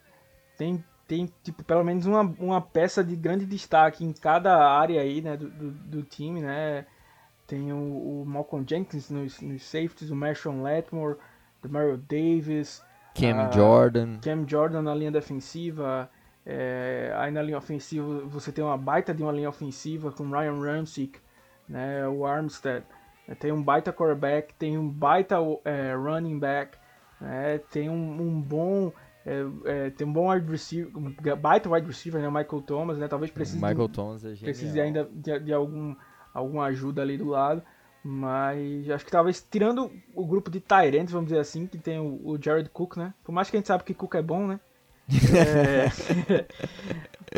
tem tem tipo pelo menos uma, uma peça de grande destaque em cada área aí né, do, do, do time, né? Tem o, o, Malcolm Jenkins nos, nos safeties, o Marshawn Letmore, o Mario Davis, Cam uh, Jordan, Cam Jordan na linha defensiva. É, aí na linha ofensiva você tem uma baita de uma linha ofensiva com Ryan Ramsey, né, o Armstead. Tem um baita quarterback, tem um baita é, running back, né, tem um, um bom é, é, tem um bom wide receiver, um baita wide receiver, né? O Michael Thomas, né? Talvez precise, Michael de, Thomas é precise ainda de, de, algum, alguma ajuda ali do lado. Mas acho que talvez, tirando o grupo de Tyrants, vamos dizer assim, que tem o, o, Jared Cook, né? Por mais que a gente sabe que Cook é bom, né? É,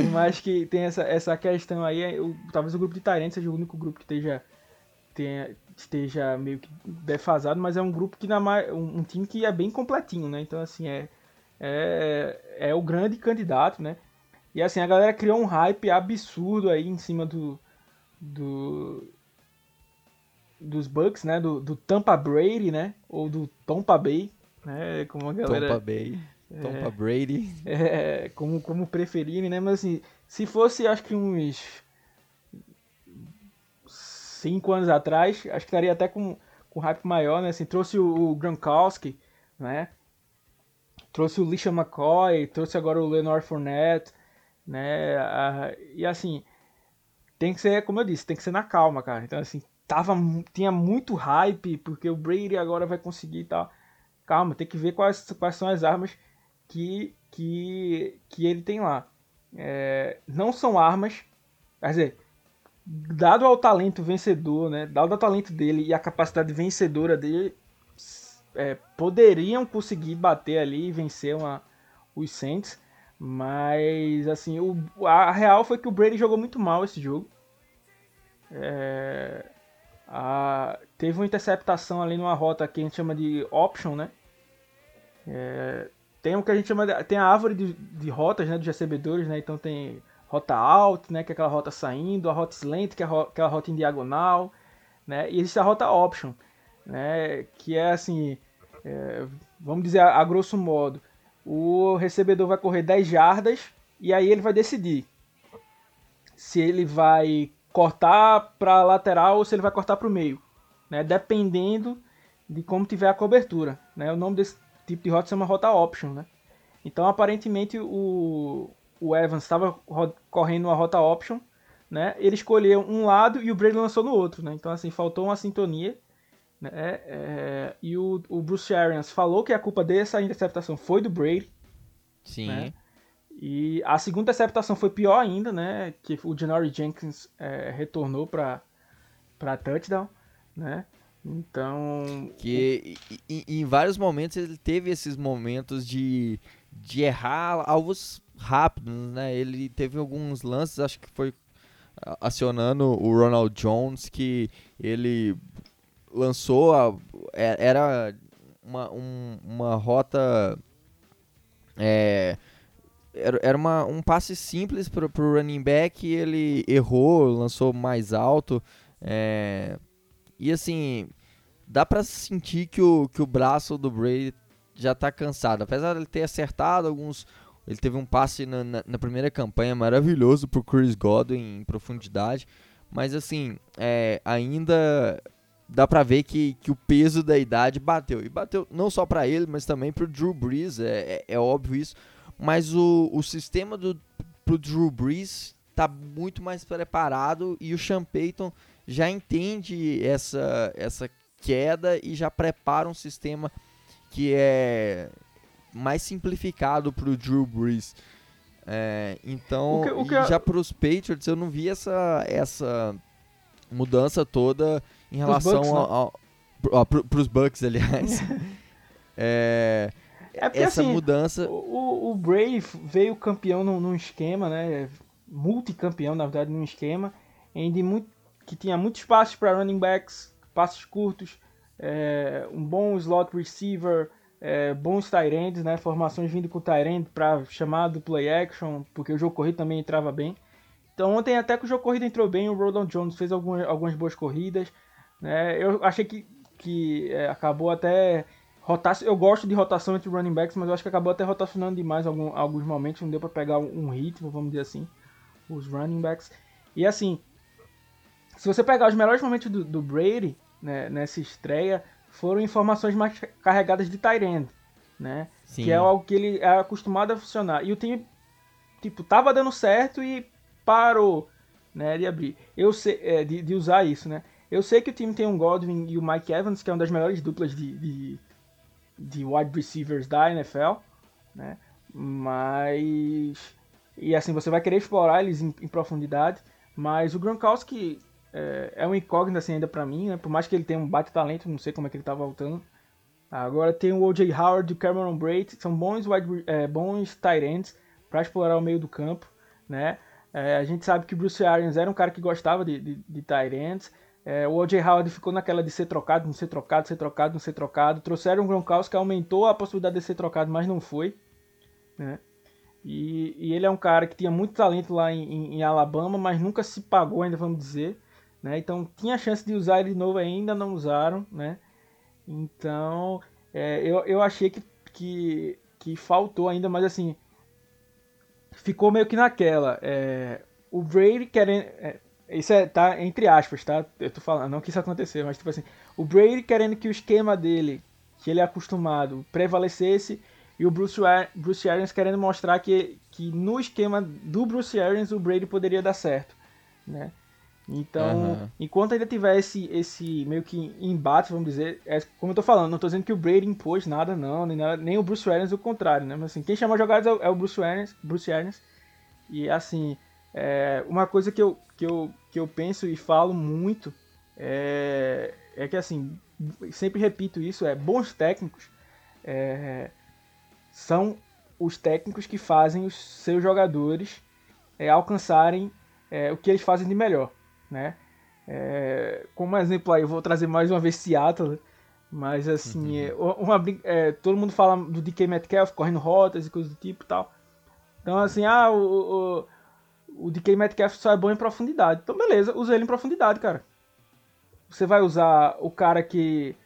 mais que tem essa, essa questão aí, o, talvez o grupo de Tyrants seja o único grupo que esteja, tenha, esteja meio que defasado, mas é um grupo que na um, um time que é bem completinho, né? Então assim, é é, é o grande candidato, né? E assim, a galera criou um hype absurdo aí em cima do, do dos Bucks, né? Do, do Tampa Brady, né? Ou do Tampa Bay, né? Como a galera... Bay. Tampa é, Brady. É, como, como preferirem, né? Mas assim, se fosse, acho que uns cinco anos atrás, acho que estaria até com, com hype maior, né? Assim, trouxe o, o Gronkowski, né? trouxe o Lisha McCoy, trouxe agora o Leonard Fournette, né? e assim, tem que ser, como eu disse, tem que ser na calma, cara. Então, assim, tava, tinha muito hype, porque o Brady agora vai conseguir e tal. Calma, tem que ver quais, quais são as armas que, que, que ele tem lá. É, não são armas, quer dizer, dado ao talento vencedor, né, dado ao talento dele e a capacidade vencedora dele, é, poderiam conseguir bater ali e vencer uma, os Saints, mas assim, o, a real foi que o Brady jogou muito mal esse jogo. É, a, teve uma interceptação ali numa rota que a gente chama de option, né? É, tem o que a gente chama de, tem a árvore de, de rotas, né, dos recebedores, né? Então tem rota alt, né, que é aquela rota saindo, a rota slant, que é aquela rota em diagonal, né? E existe a rota option, né, que é assim, é, vamos dizer a, a, grosso modo, o recebedor vai correr 10 jardas e aí ele vai decidir se ele vai cortar para a lateral ou se ele vai cortar para o meio, né? Dependendo de como tiver a cobertura, né? O nome desse tipo de rota chama rota option, né? Então aparentemente o o Evans estava correndo uma rota option, né? Ele escolheu um lado e o Brady lançou no outro, né? Então assim faltou uma sintonia, né? É, e o, o Bruce Arians falou que a culpa dessa interceptação foi do Brady. Sim. Né? E a segunda interceptação foi pior ainda, né? Que o Janory Jenkins é, retornou para para touchdown, né? Então. Que em vários momentos ele teve esses momentos de, de errar alvos rápidos, né? Ele teve alguns lances, acho que foi acionando o Ronald Jones, que ele lançou, a, é, era uma, um, uma rota. É, era, era uma, um passe simples para o running back e ele errou, lançou mais alto. É, e assim, dá para sentir que o, que o braço do Brady já está cansado. Apesar de ele ter acertado alguns ele teve um passe na, na, na primeira campanha maravilhoso pro Chris Godwin em profundidade. Mas assim, é, ainda dá pra ver que, que o peso da idade bateu. E bateu não só para ele, mas também pro Drew Brees, é, é, é, óbvio isso. Mas o, o sistema do, pro Drew Brees tá muito mais preparado e o Sean Payton já entende essa, essa queda e já prepara um sistema que é mais simplificado para o Drew Brees. É, então, o que, o que já para os Patriots, eu não vi essa, essa mudança toda em relação para os Bucks, aliás. é, é porque, essa assim, mudança. O, o Brave veio campeão num, num, esquema, né? Multicampeão, na verdade, num esquema em de muito, que tinha muitos passos para running backs, passos curtos, é, um bom slot receiver, é, bons Tyrands, né? Formações vindo com o Tyrand para chamar do play action, porque o jogo corrido também entrava bem. Então ontem até que o jogo corrido entrou bem, o Rodon Jones fez algumas, algumas boas corridas. Né? Eu achei que, que é, acabou até rotar. Eu gosto de rotação entre running backs, mas eu acho que acabou até rotacionando demais alguns momentos. Não deu para pegar um ritmo, vamos dizer assim, os running backs. E assim, se você pegar os melhores momentos do, do Brady né, nessa estreia, foram informações mais carregadas de Tyrande, né? Sim. Que é algo que ele é acostumado a funcionar. E o time, tipo, tava dando certo e parou, né, de abrir. Eu sei, é, de, de, usar isso, né? Eu sei que o time tem um Godwin e o Mike Evans, que é uma das melhores duplas de, de, de wide receivers da NFL, né? Mas... E assim, você vai querer explorar eles em, em profundidade, mas o Gronkowski é, é um incógnito assim ainda para mim, né? Por mais que ele tenha um bate talento, não sei como é que ele tá voltando. Agora tem o O.J. Howard e o Cameron Braid, são bons, wide, é, bons tight ends para explorar o meio do campo, né? É, a gente sabe que Bruce Arians era um cara que gostava de, de, de tight ends. É, o O.J. Howard ficou naquela de ser trocado, não ser trocado, ser trocado, não ser trocado. Trouxeram o Gronkowski, aumentou a possibilidade de ser trocado, mas não foi, né? E, e ele é um cara que tinha muito talento lá em, em, em Alabama, mas nunca se pagou ainda, vamos dizer. Né? Então tinha chance de usar ele de novo ainda, não usaram. Né? Então é, eu, eu achei que, que, que faltou ainda, mas assim, ficou meio que naquela. É, o Brady querendo. É, isso é, tá entre aspas, tá? Eu tô falando, não que isso mas tipo assim, o Brady querendo que o esquema dele, que ele é acostumado, prevalecesse, e o Bruce, Bruce Arians querendo mostrar que, que no esquema do Bruce Arians o Brady poderia dar certo, né? Então, uhum. enquanto ainda tiver esse, esse meio que embate, vamos dizer, é, como eu tô falando, não tô dizendo que o Brady impôs nada, não, nem, nada, nem o Bruce Arians, o contrário, né? Mas assim, quem chama jogadas é, é o Bruce Arians, Bruce Arians. E assim, é, uma coisa que eu, que, eu, que eu penso e falo muito é, é que assim, sempre repito isso, é bons técnicos é, são os técnicos que fazem os seus jogadores é, alcançarem é, o que eles fazem de melhor né? É, como exemplo aí, eu vou trazer mais uma vez Seattle, mas assim, uhum. É, uma, é, todo mundo fala do DK Metcalf correndo rotas e coisas do tipo e tal. Então assim, ah, o, o, o DK Metcalf só é bom em profundidade. Então beleza, usa ele em profundidade, cara. Você vai usar o cara que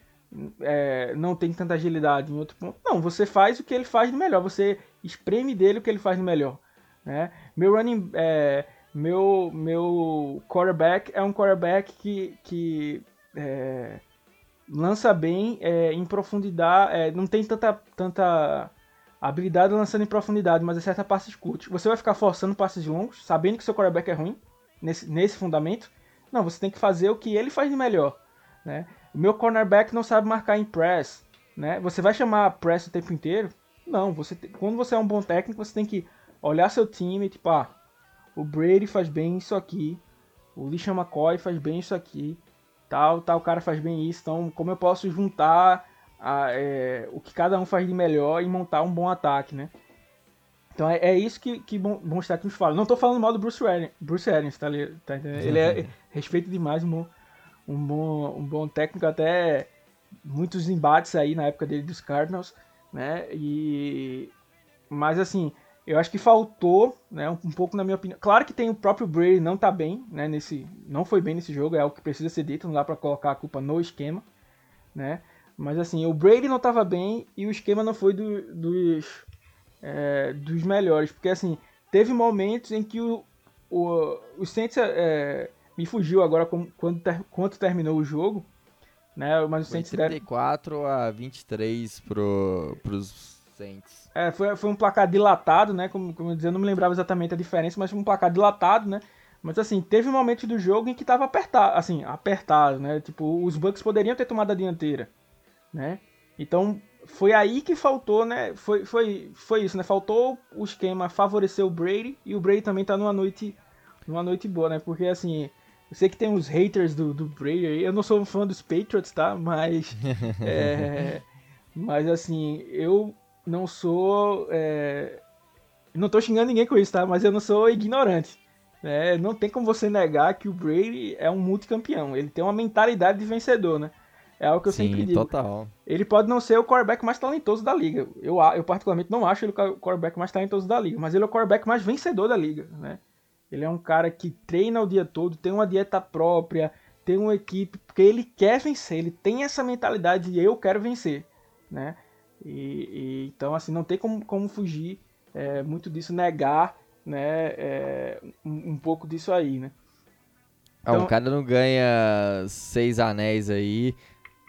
é, não tem tanta agilidade em outro ponto. Não, você faz o que ele faz de melhor. Você espreme dele o que ele faz de melhor. Né? Meu running, é, meu, meu quarterback é um quarterback que, que é, lança bem é, em profundidade, é, não tem tanta, tanta habilidade lançando em profundidade, mas acerta passes curtos. Você vai ficar forçando passes longos, sabendo que seu quarterback é ruim, nesse, nesse fundamento? Não, você tem que fazer o que ele faz de melhor. Né? Meu cornerback não sabe marcar em press. Né? Você vai chamar press o tempo inteiro? Não, você quando você é um bom técnico, você tem que olhar seu time, tipo, ah, o Brady faz bem isso aqui, o Lishan McCoy faz bem isso aqui, tal, tal cara faz bem isso. Então, como eu posso juntar a, é, o que cada um faz de melhor e montar um bom ataque, né? Então é, é isso que, que bom, bons técnicos falam. Não estou falando mal do Bruce Arians, Bruce Arians tá, tá Ele é respeito demais, um bom, um bom, um bom técnico, até muitos embates aí na época dele dos Cardinals, né? E mas assim, eu acho que faltou, né, um, pouco na minha opinião. Claro que tem o próprio Brady não tá bem, né, nesse, não foi bem nesse jogo, é algo que precisa ser dito, não dá para colocar a culpa no esquema, né? Mas assim, o Brady não estava bem e o esquema não foi do, dos, é, dos melhores, porque assim, teve momentos em que o, o, o Saints é, me fugiu agora quando, ter, quando terminou o jogo, né? Mas o Saints 34 a 23 pro, pros É, foi, foi um placar dilatado, né? Como, como eu dizia, eu não me lembrava exatamente a diferença, mas foi um placar dilatado, né? Mas assim, teve momentos do jogo em que tava apertado, assim, apertado, né? Tipo, os Bucks poderiam ter tomado a dianteira, né? Então, foi aí que faltou, né? Foi, foi, foi isso, né? Faltou o esquema favorecer o Brady e o Brady também tá numa noite, numa noite boa, né? Porque assim, eu sei que tem uns haters do, do Brady aí. Eu não sou um fã dos Patriots, tá? Mas. é, mas assim, eu não sou. É... Não tô xingando ninguém com isso, tá? Mas eu não sou ignorante. Né? Não tem como você negar que o Brady é um multicampeão. Ele tem uma mentalidade de vencedor, né? É algo que eu Sim, sempre digo. total. Ele pode não ser o quarterback mais talentoso da liga. Eu, eu particularmente não acho ele o quarterback mais talentoso da liga, mas ele é o quarterback mais vencedor da liga, né? Ele é um cara que treina o dia todo, tem uma dieta própria, tem uma equipe, porque ele quer vencer, ele tem essa mentalidade de eu quero vencer, né? E, e, então, assim, não tem como, como fugir é, muito disso, negar né, é, um, um, pouco disso aí, né? Então, ah, o cara não ganha seis anéis aí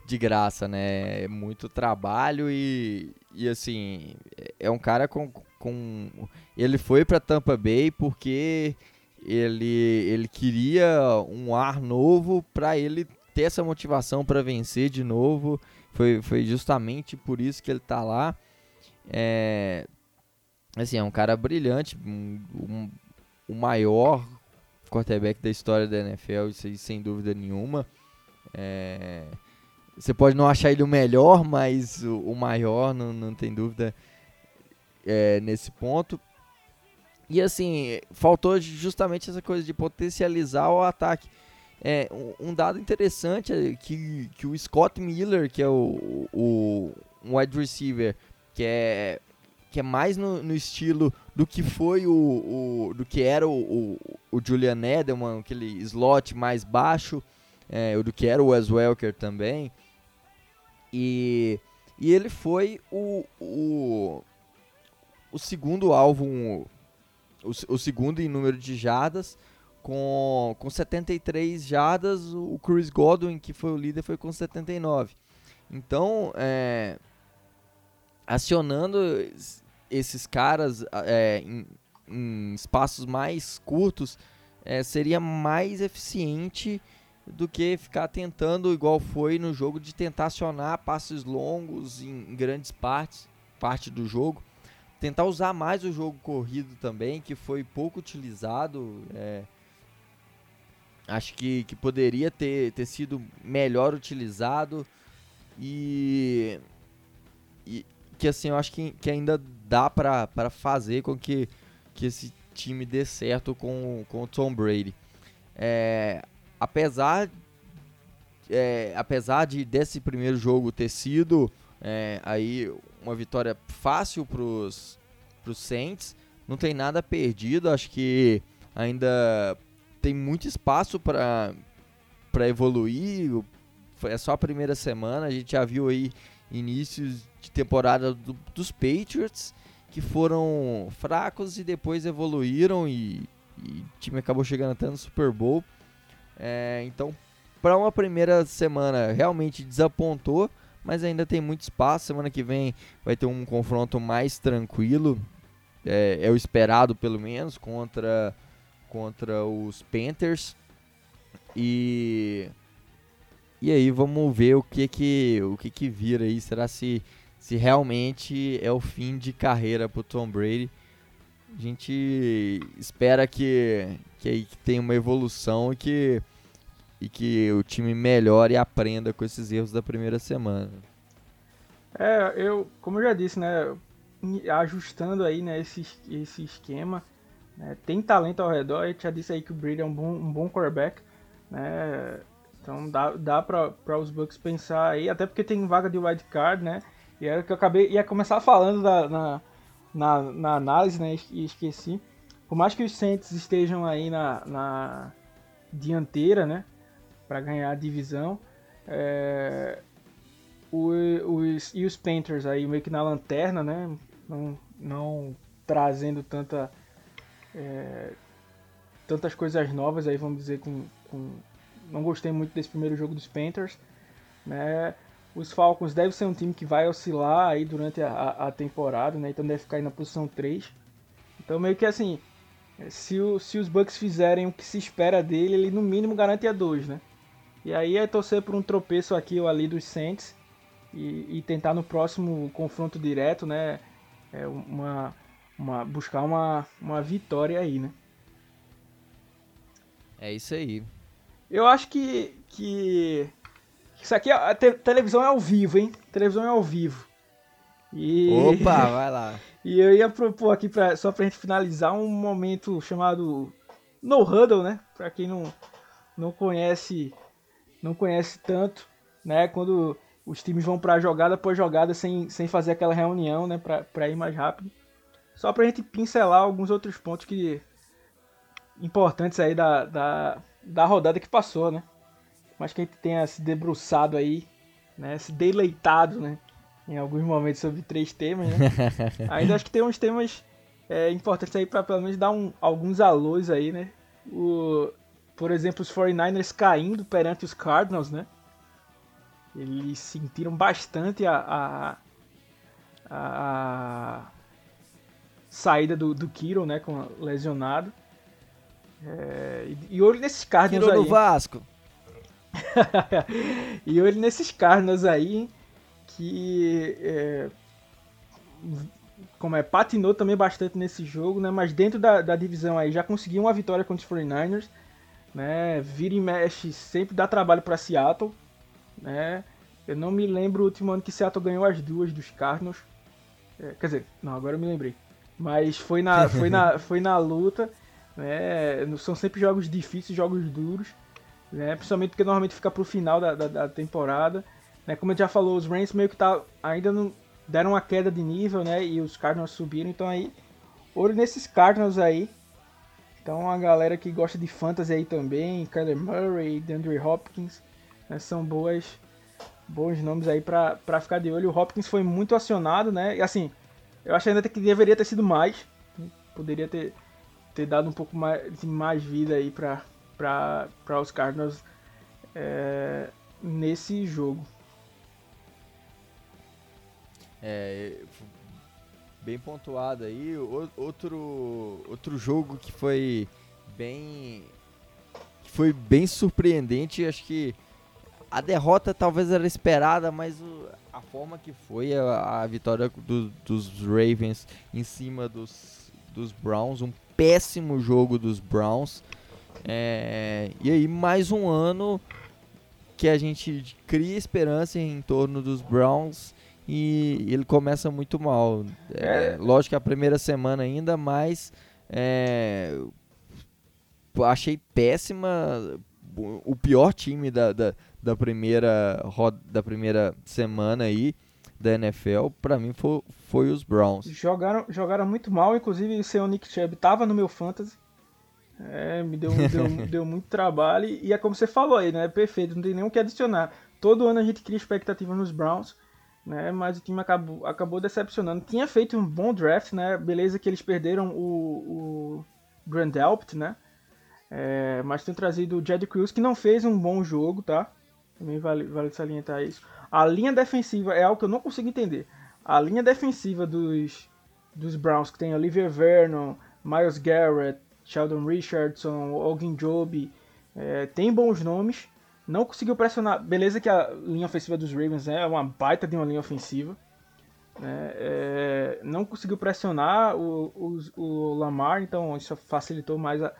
de graça, né? É muito trabalho e, e assim, é um cara com, com... Ele foi para Tampa Bay porque ele, ele queria um ar novo para ele ter essa motivação para vencer de novo foi, foi justamente por isso que ele tá lá. É, assim, é um cara brilhante, um, um, o maior quarterback da história da NFL, isso aí, sem dúvida nenhuma. É, você pode não achar ele o melhor, mas o, o maior, não, não tem dúvida é, nesse ponto. E assim, faltou justamente essa coisa de potencializar o ataque. É, um, dado interessante é que, que o Scott Miller, que é o, o um wide receiver, que é, que é mais no, no estilo do que foi o, o do que era o, o, o Julian Edelman, aquele slot mais baixo, é, do que era o Wes Welker também. E, e ele foi o, o, o segundo alvo, o, o segundo em número de jardas, com, com 73 jardas, o Chris Godwin, que foi o líder, foi com 79. Então, é, acionando esses caras é, em, em, espaços mais curtos é, seria mais eficiente do que ficar tentando, igual foi no jogo, de tentar acionar passes longos em, em grandes partes, parte do jogo. Tentar usar mais o jogo corrido também, que foi pouco utilizado. É, acho que, que poderia ter, ter sido melhor utilizado. E, e que assim, eu acho que, que ainda dá para fazer com que, que esse time dê certo com, com o Tom Brady. É, apesar é, apesar de desse primeiro jogo ter sido é, aí uma vitória fácil para os Saints, não tem nada perdido. Acho que ainda tem muito espaço para evoluir. É só a primeira semana, a gente já viu aí inícios de temporada do, dos Patriots que foram fracos e depois evoluíram e, e o time acabou chegando até no Super Bowl. É, então, para uma primeira semana, realmente desapontou, mas ainda tem muito espaço. Semana que vem vai ter um confronto mais tranquilo, é, é o esperado pelo menos, contra, contra os Panthers. E e aí vamos ver o que que o que que vira aí. Será se se realmente é o fim de carreira pro Tom Brady? A gente espera que que aí tenha uma evolução e que e que o time melhore e aprenda com esses erros da primeira semana. É, eu, como eu já disse, né, ajustando aí, né, esse, esse esquema, né, tem talento ao redor, eu já disse aí que o Brady é um bom, um bom quarterback, né, então dá, dá para os Bucks pensar aí, até porque tem vaga de wild card, né? E era que eu acabei ia começar falando da, na, na, na, análise, né? E esqueci. Por mais que os Saints estejam aí na, na dianteira, né? Para ganhar a divisão, é, os, e os Panthers aí meio que na lanterna, né? Não, não trazendo tanta é, tantas coisas novas aí, vamos dizer, com, com não gostei muito desse primeiro jogo dos Panthers. Né? Os Falcons devem ser um time que vai oscilar aí durante a, a temporada, né? então deve ficar aí na posição 3. Então meio que assim, se, o, se os Bucks fizerem o que se espera dele, ele no mínimo garante a 2, né? E aí é torcer por um tropeço aqui ou ali dos Saints e, e tentar no próximo confronto direto, né? É uma, uma, buscar uma, uma vitória aí, né? É isso aí. Eu acho que, que isso aqui, a te, televisão é ao vivo, hein? Televisão é ao vivo. E... Opa, vai lá. e eu ia propor aqui, pra, só pra gente finalizar, um momento chamado No Huddle, né? Pra quem não, não conhece não conhece tanto, né? Quando os times vão pra jogada após jogada sem, sem fazer aquela reunião, né? Pra, pra ir mais rápido. Só pra gente pincelar alguns outros pontos que importantes aí da, da, da rodada que passou, né? Mas que a gente tenha se debruçado aí, né? Se deleitado, né? Em alguns momentos sobre três temas, né? Ainda acho que tem uns temas é, importantes aí para pelo menos dar um, alguns alôs aí, né? O, por exemplo, os 49ers caindo perante os Cardinals, né? Eles sentiram bastante a, a, a saída do, do Kiro, né? Com lesionado. É, e olho nesses Cardinals Tirou aí. no Vasco. e olho nesses Cardinals aí que é, como é, patinou também bastante nesse jogo, né? Mas dentro da, da divisão aí já conseguiu uma vitória contra os 49ers, né? Vira e mexe, sempre dá trabalho para Seattle, né? Eu não me lembro o último ano que Seattle ganhou as duas dos Cardinals. É, quer dizer, não, agora eu me lembrei. Mas foi na, foi na, foi na luta. Né? São sempre jogos difíceis, jogos duros, né? principalmente porque normalmente fica pro final da, da, da temporada. Né? Como a gente já falou, os Rams meio que tá, ainda não deram uma queda de nível, né? E os Cardinals subiram, então aí, olho nesses Cardinals aí. Então a galera que gosta de fantasy aí também, Kyler Murray, DeAndre Hopkins, né? são boas, bons nomes aí pra ficar de olho. O Hopkins foi muito acionado, né? E assim, eu acho ainda que deveria ter sido mais. Poderia ter ter dado um pouco mais, de mais vida aí para os Cardinals é, nesse jogo. É, bem pontuado aí. Outro, outro jogo que foi bem que foi bem surpreendente, acho que a derrota talvez era esperada, mas o, a forma que foi a, a vitória do, dos Ravens em cima dos, dos Browns, um péssimo jogo dos Browns. É, e aí mais um ano que a gente cria esperança em torno dos Browns e ele começa muito mal. É, é. Lógico que a primeira semana ainda, mas é, achei péssima o pior time da, da, da primeira roda, da primeira semana aí da NFL, para mim foi, foi os Browns. Jogaram, jogaram muito mal, inclusive o seu Nick Chubb tava no meu fantasy. É, me deu, deu, deu muito trabalho e é como você falou aí, né? Perfeito, não tem nem o que adicionar. Todo ano a gente cria expectativa nos Browns, né? Mas o time acabou, acabou decepcionando. Tinha feito um bom draft, né? Beleza que eles perderam o, o Grand Delpt, né? É, mas tem trazido o Jed Cruz, que não fez um bom jogo, tá? Também vale, vale salientar isso. A linha defensiva é algo que eu não consigo entender. A linha defensiva dos, dos Browns, que tem Olivier Vernon, Miles Garrett, Sheldon Richardson, Ogin Job, é, tem bons nomes. Não conseguiu pressionar. Beleza que a linha ofensiva dos Ravens é uma baita de uma linha ofensiva. Né? É, não conseguiu pressionar o, o, o, Lamar, então isso facilitou mais a,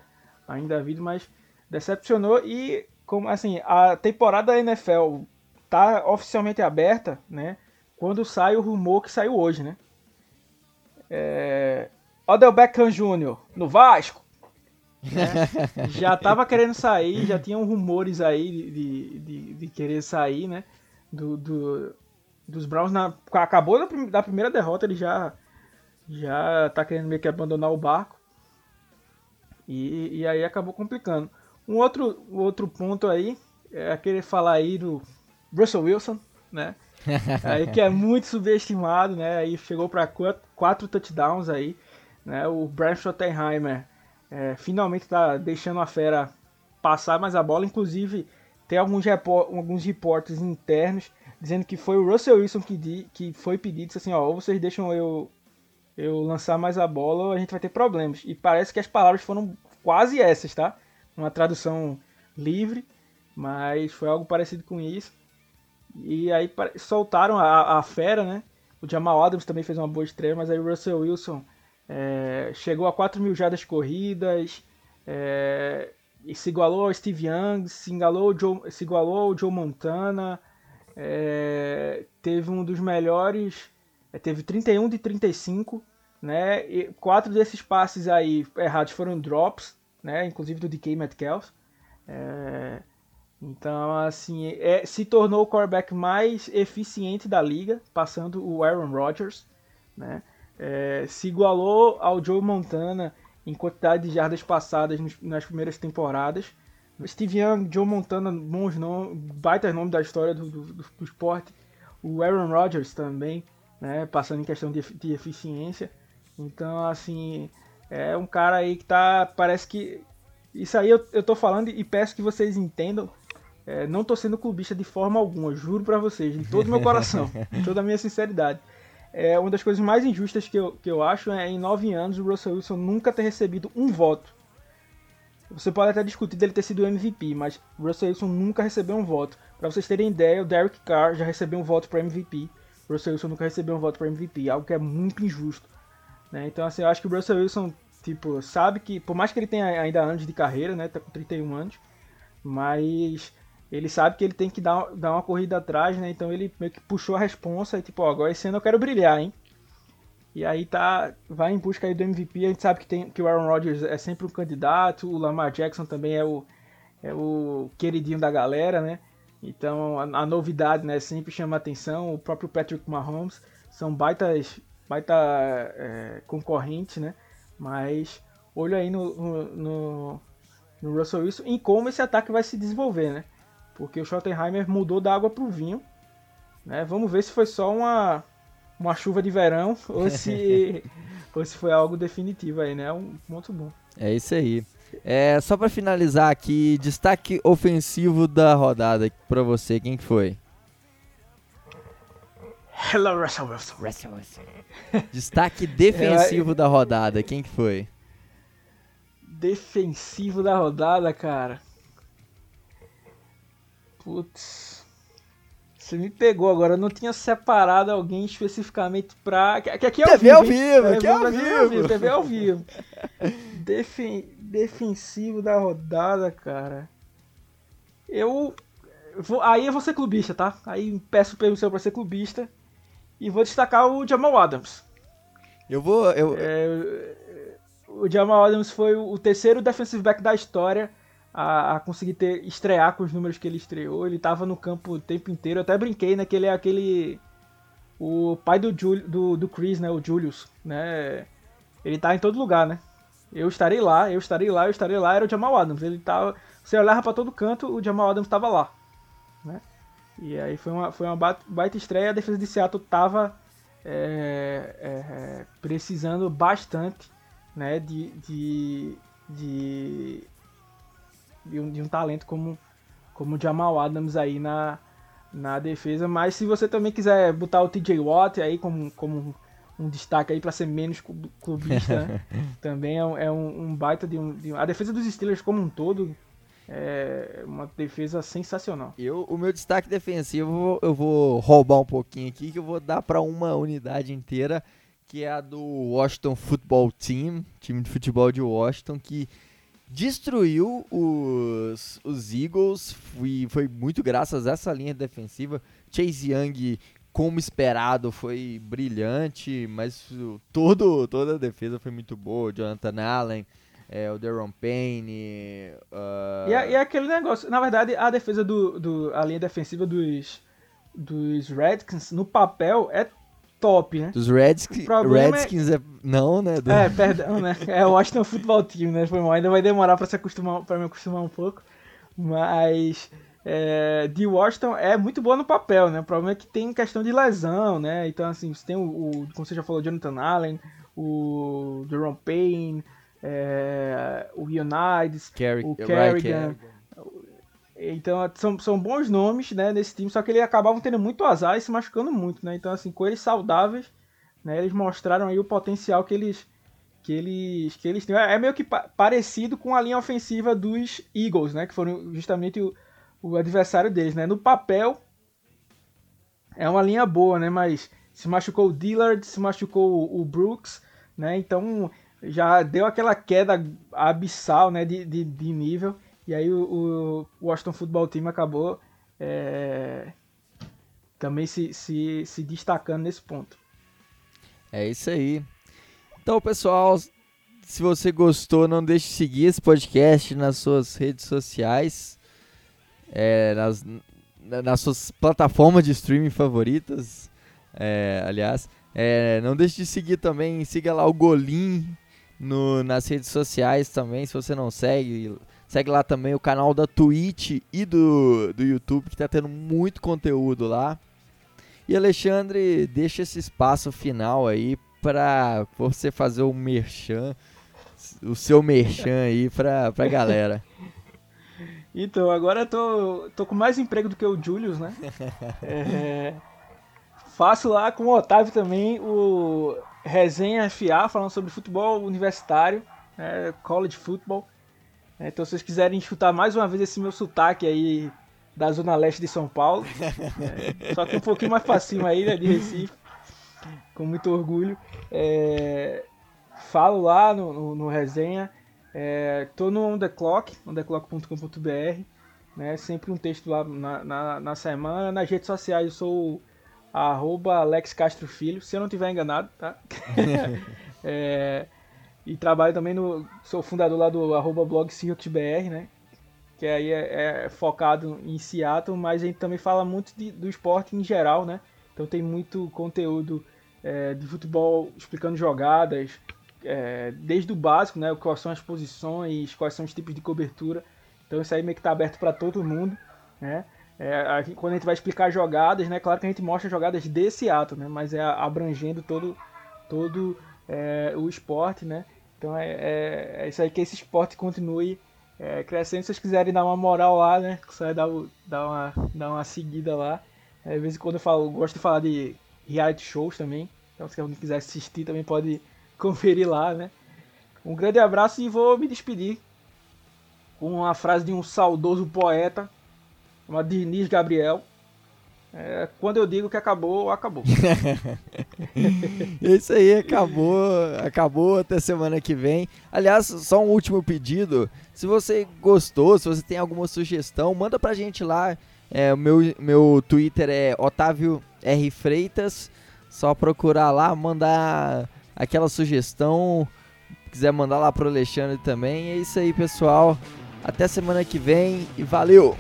ainda a vida, mas decepcionou. E como assim, a temporada da NFL tá oficialmente aberta, né? Quando sai o rumor que saiu hoje, né? É... Odell Beckham Jr. no Vasco. Né? já tava querendo sair, já tinham rumores aí de, de, de querer sair, né? Do, do, dos Browns na, acabou da, da, primeira derrota, ele já já tá querendo meio que abandonar o barco. E, e aí acabou complicando. Um outro, outro ponto aí é querer falar aí do Russell Wilson, né? aí que é muito subestimado, né? Aí chegou para quatro, quatro, touchdowns aí, né? O Brian Schottenheimer é, finalmente está deixando a fera passar mais a bola. Inclusive, tem alguns, alguns reportes internos dizendo que foi o Russell Wilson que, di, que foi pedido, assim, ó, ou vocês deixam eu, eu lançar mais a bola a gente vai ter problemas. E parece que as palavras foram quase essas, tá? Uma tradução livre, mas foi algo parecido com isso. E aí soltaram a, a fera, né? O Jamal Adams também fez uma boa estreia, mas aí o Russell Wilson é, chegou a 4 mil jardas corridas, é, e se igualou ao Steve Young, se ao Joe, se igualou ao Joe Montana, é, teve um dos melhores, teve 31 de 35, né? E quatro desses passes aí errados foram drops, né? Inclusive do DK Metcalf. É, então, assim, é, se tornou o quarterback mais eficiente da liga, passando o Aaron Rodgers, né? é, se igualou ao Joe Montana em quantidade de jardas passadas nas primeiras temporadas. Steve Young, Joe Montana, bons nomes, baita nome da história do, do, do, esporte. O Aaron Rodgers também, né, passando em questão de, de eficiência. Então, assim, é um cara aí que tá. Parece que. Isso aí eu, eu tô falando e peço que vocês entendam. É, não tô sendo clubista de forma alguma, juro para vocês, de todo meu coração, de toda a minha sinceridade é, uma das coisas mais injustas que eu, que eu acho é em nove anos o Russell Wilson nunca ter recebido um voto. Você pode até discutir dele ter sido MVP, mas o Russell Wilson nunca recebeu um voto. Para vocês terem ideia, o Derek Carr já recebeu um voto para MVP. Russell Wilson nunca recebeu um voto para MVP, algo que é muito injusto. Né? Então, assim, eu acho que o Russell Wilson, tipo, sabe que, por mais que ele tenha ainda anos de carreira, né, tá com 31 anos, mas ele sabe que ele tem que dar, dar uma corrida atrás, né? Então ele meio que puxou a responsa e tipo, ó, agora esse ano eu quero brilhar, hein? E aí tá, vai em busca aí do MVP. A gente sabe que, tem, que o Aaron Rodgers é sempre um candidato, o Lamar Jackson também é o, é o queridinho da galera, né? Então a, a novidade, né, sempre chama atenção. O próprio Patrick Mahomes são baitas, baita é, concorrentes, né? Mas olho aí no, no, no, Russell Wilson em como esse ataque vai se desenvolver, né? porque o Schottenheimer mudou da água para o vinho. Né? Vamos ver se foi só uma, uma chuva de verão ou se, ou se foi algo definitivo aí, né? Um muito bom. É isso aí. É, só para finalizar aqui, destaque ofensivo da rodada para você, quem foi? Hello, Russell Wilson. Russell Wilson. Destaque defensivo da rodada, quem que foi? Defensivo da rodada, cara. Putz. Você me pegou agora, eu não tinha separado alguém especificamente pra. Que, aqui é ao TV vivo. ao vivo, hein? que é ao vivo. TV ao vivo. Defen... Defensivo da rodada, cara. Eu. Vou... Aí eu vou ser clubista, tá? Aí peço permissão pra ser clubista. E vou destacar o Jamal Adams. Eu vou. Eu... É, o Jamal Adams foi o terceiro defensive back da história a, a, conseguir ter, estrear com os números que ele estreou. Ele tava no campo o tempo inteiro. Eu até brinquei, né? Que ele é aquele. O pai do, Jul, do, do Chris, né? O Julius, né? Ele tá em todo lugar, né? Eu estarei lá, eu estarei lá, eu estarei lá. Era o Jamal Adams. Ele tava. Você olhava para todo canto, o Jamal Adams tava lá, né? E aí foi uma, foi uma baita estreia. A defesa de Seattle tava é, é, precisando bastante né, de, de, de, de, um, de um talento como, como o Jamal Adams aí na, na defesa. Mas se você também quiser botar o TJ Watt aí como, como um destaque aí para ser menos clubista, né? também é, um, é um, baita de um, de um, A defesa dos Steelers como um todo é uma defesa sensacional. Eu, o meu destaque defensivo eu vou roubar um pouquinho aqui que eu vou dar para uma unidade inteira que é a do Washington Football Team, time de futebol de Washington, que destruiu os, os Eagles. Foi, foi muito graças a essa linha defensiva. Chase Young, como esperado, foi brilhante, mas todo, toda a defesa foi muito boa. Jonathan Allen, é, o Deron Payne. Uh... E, é, e é aquele negócio, na verdade, a defesa do, do. a linha defensiva dos, dos Redskins, no papel, é top, né? Dos Redskins, Redskins é... é... Não, né? Do... É, perdão, né? É o Washington Football Team, né? Foi mal. Ainda vai demorar pra, se acostumar, pra me acostumar um pouco. Mas... É, de Washington é muito boa no papel, né? O problema é que tem questão de lesão, né? Então, assim, você tem o, o como você já falou, Jonathan Allen, o Jerome Payne, é, o United, o Kerrigan. Então são, são bons nomes né, nesse time, só que eles acabavam tendo muito azar e se machucando muito, né? Então, assim, com eles saudáveis, né, eles mostraram aí o potencial que eles que eles que eles têm. É meio que pa parecido com a linha ofensiva dos Eagles, né? Que foram justamente o, o adversário deles, né? No papel é uma linha boa, né? Mas se machucou o Dillard, se machucou o, Brooks, né? Então já deu aquela queda abissal, né? De, de, de nível. E aí o, o Washington Football Team acabou é, também se, se, se destacando nesse ponto. É isso aí. Então, pessoal, se você gostou, não deixe de seguir esse podcast nas suas redes sociais, é, nas, nas suas plataformas de streaming favoritas. É, aliás, é, não deixe de seguir também, siga lá o Golim no, nas redes sociais também, se você não segue. Segue lá também o canal da Twitch e do, do YouTube, que tá tendo muito conteúdo lá. E Alexandre, deixa esse espaço final aí para você fazer o merchan, o seu merchan aí pra, pra galera. Então, agora eu tô, tô com mais emprego do que o Julius, né? É, faço lá com o Otávio também o Resenha FA, falando sobre futebol universitário, é, college football. É, então, se vocês quiserem escutar mais uma vez esse meu sotaque aí da zona leste de São Paulo, é, só que um pouquinho mais facinho aí, né, de Recife, com muito orgulho, é, falo lá no, no, no resenha, é, tô no On The Clock, ontheclock.com.br, né, sempre um texto lá na, na, na, semana, nas redes sociais eu sou arroba Alex Castro Filho, se eu não tiver enganado, tá? é, e trabalho também no. Sou fundador lá do arroba blog BR, né? Que aí é, é, focado em Seattle, mas a gente também fala muito de, do esporte em geral, né? Então tem muito conteúdo é, de futebol explicando jogadas, é, desde o básico, né? Quais são as posições, quais são os tipos de cobertura. Então isso aí meio que tá aberto para todo mundo, né? É, quando a gente vai explicar jogadas, né? Claro que a gente mostra jogadas de Seattle, né? Mas é abrangendo todo, todo é, o esporte, né? Então é, é, é, isso aí que esse esporte continue é, crescendo. Se vocês quiserem dar uma moral lá, né? Só dar, dar, uma, dar uma seguida lá. É, de vez em quando eu falo, gosto de falar de reality shows também. Então se alguém quiser assistir também pode conferir lá, né? Um grande abraço e vou me despedir com uma frase de um saudoso poeta chamado Diniz Gabriel. É, quando eu digo que acabou, acabou. Isso aí, acabou, acabou até semana que vem. Aliás, só um último pedido. Se você gostou, se você tem alguma sugestão, manda pra gente lá. É, meu, meu Twitter é Otávio R. Freitas. Só procurar lá, mandar aquela sugestão. Quiser mandar lá pro Alexandre também. É isso aí, pessoal. Até semana que vem e valeu!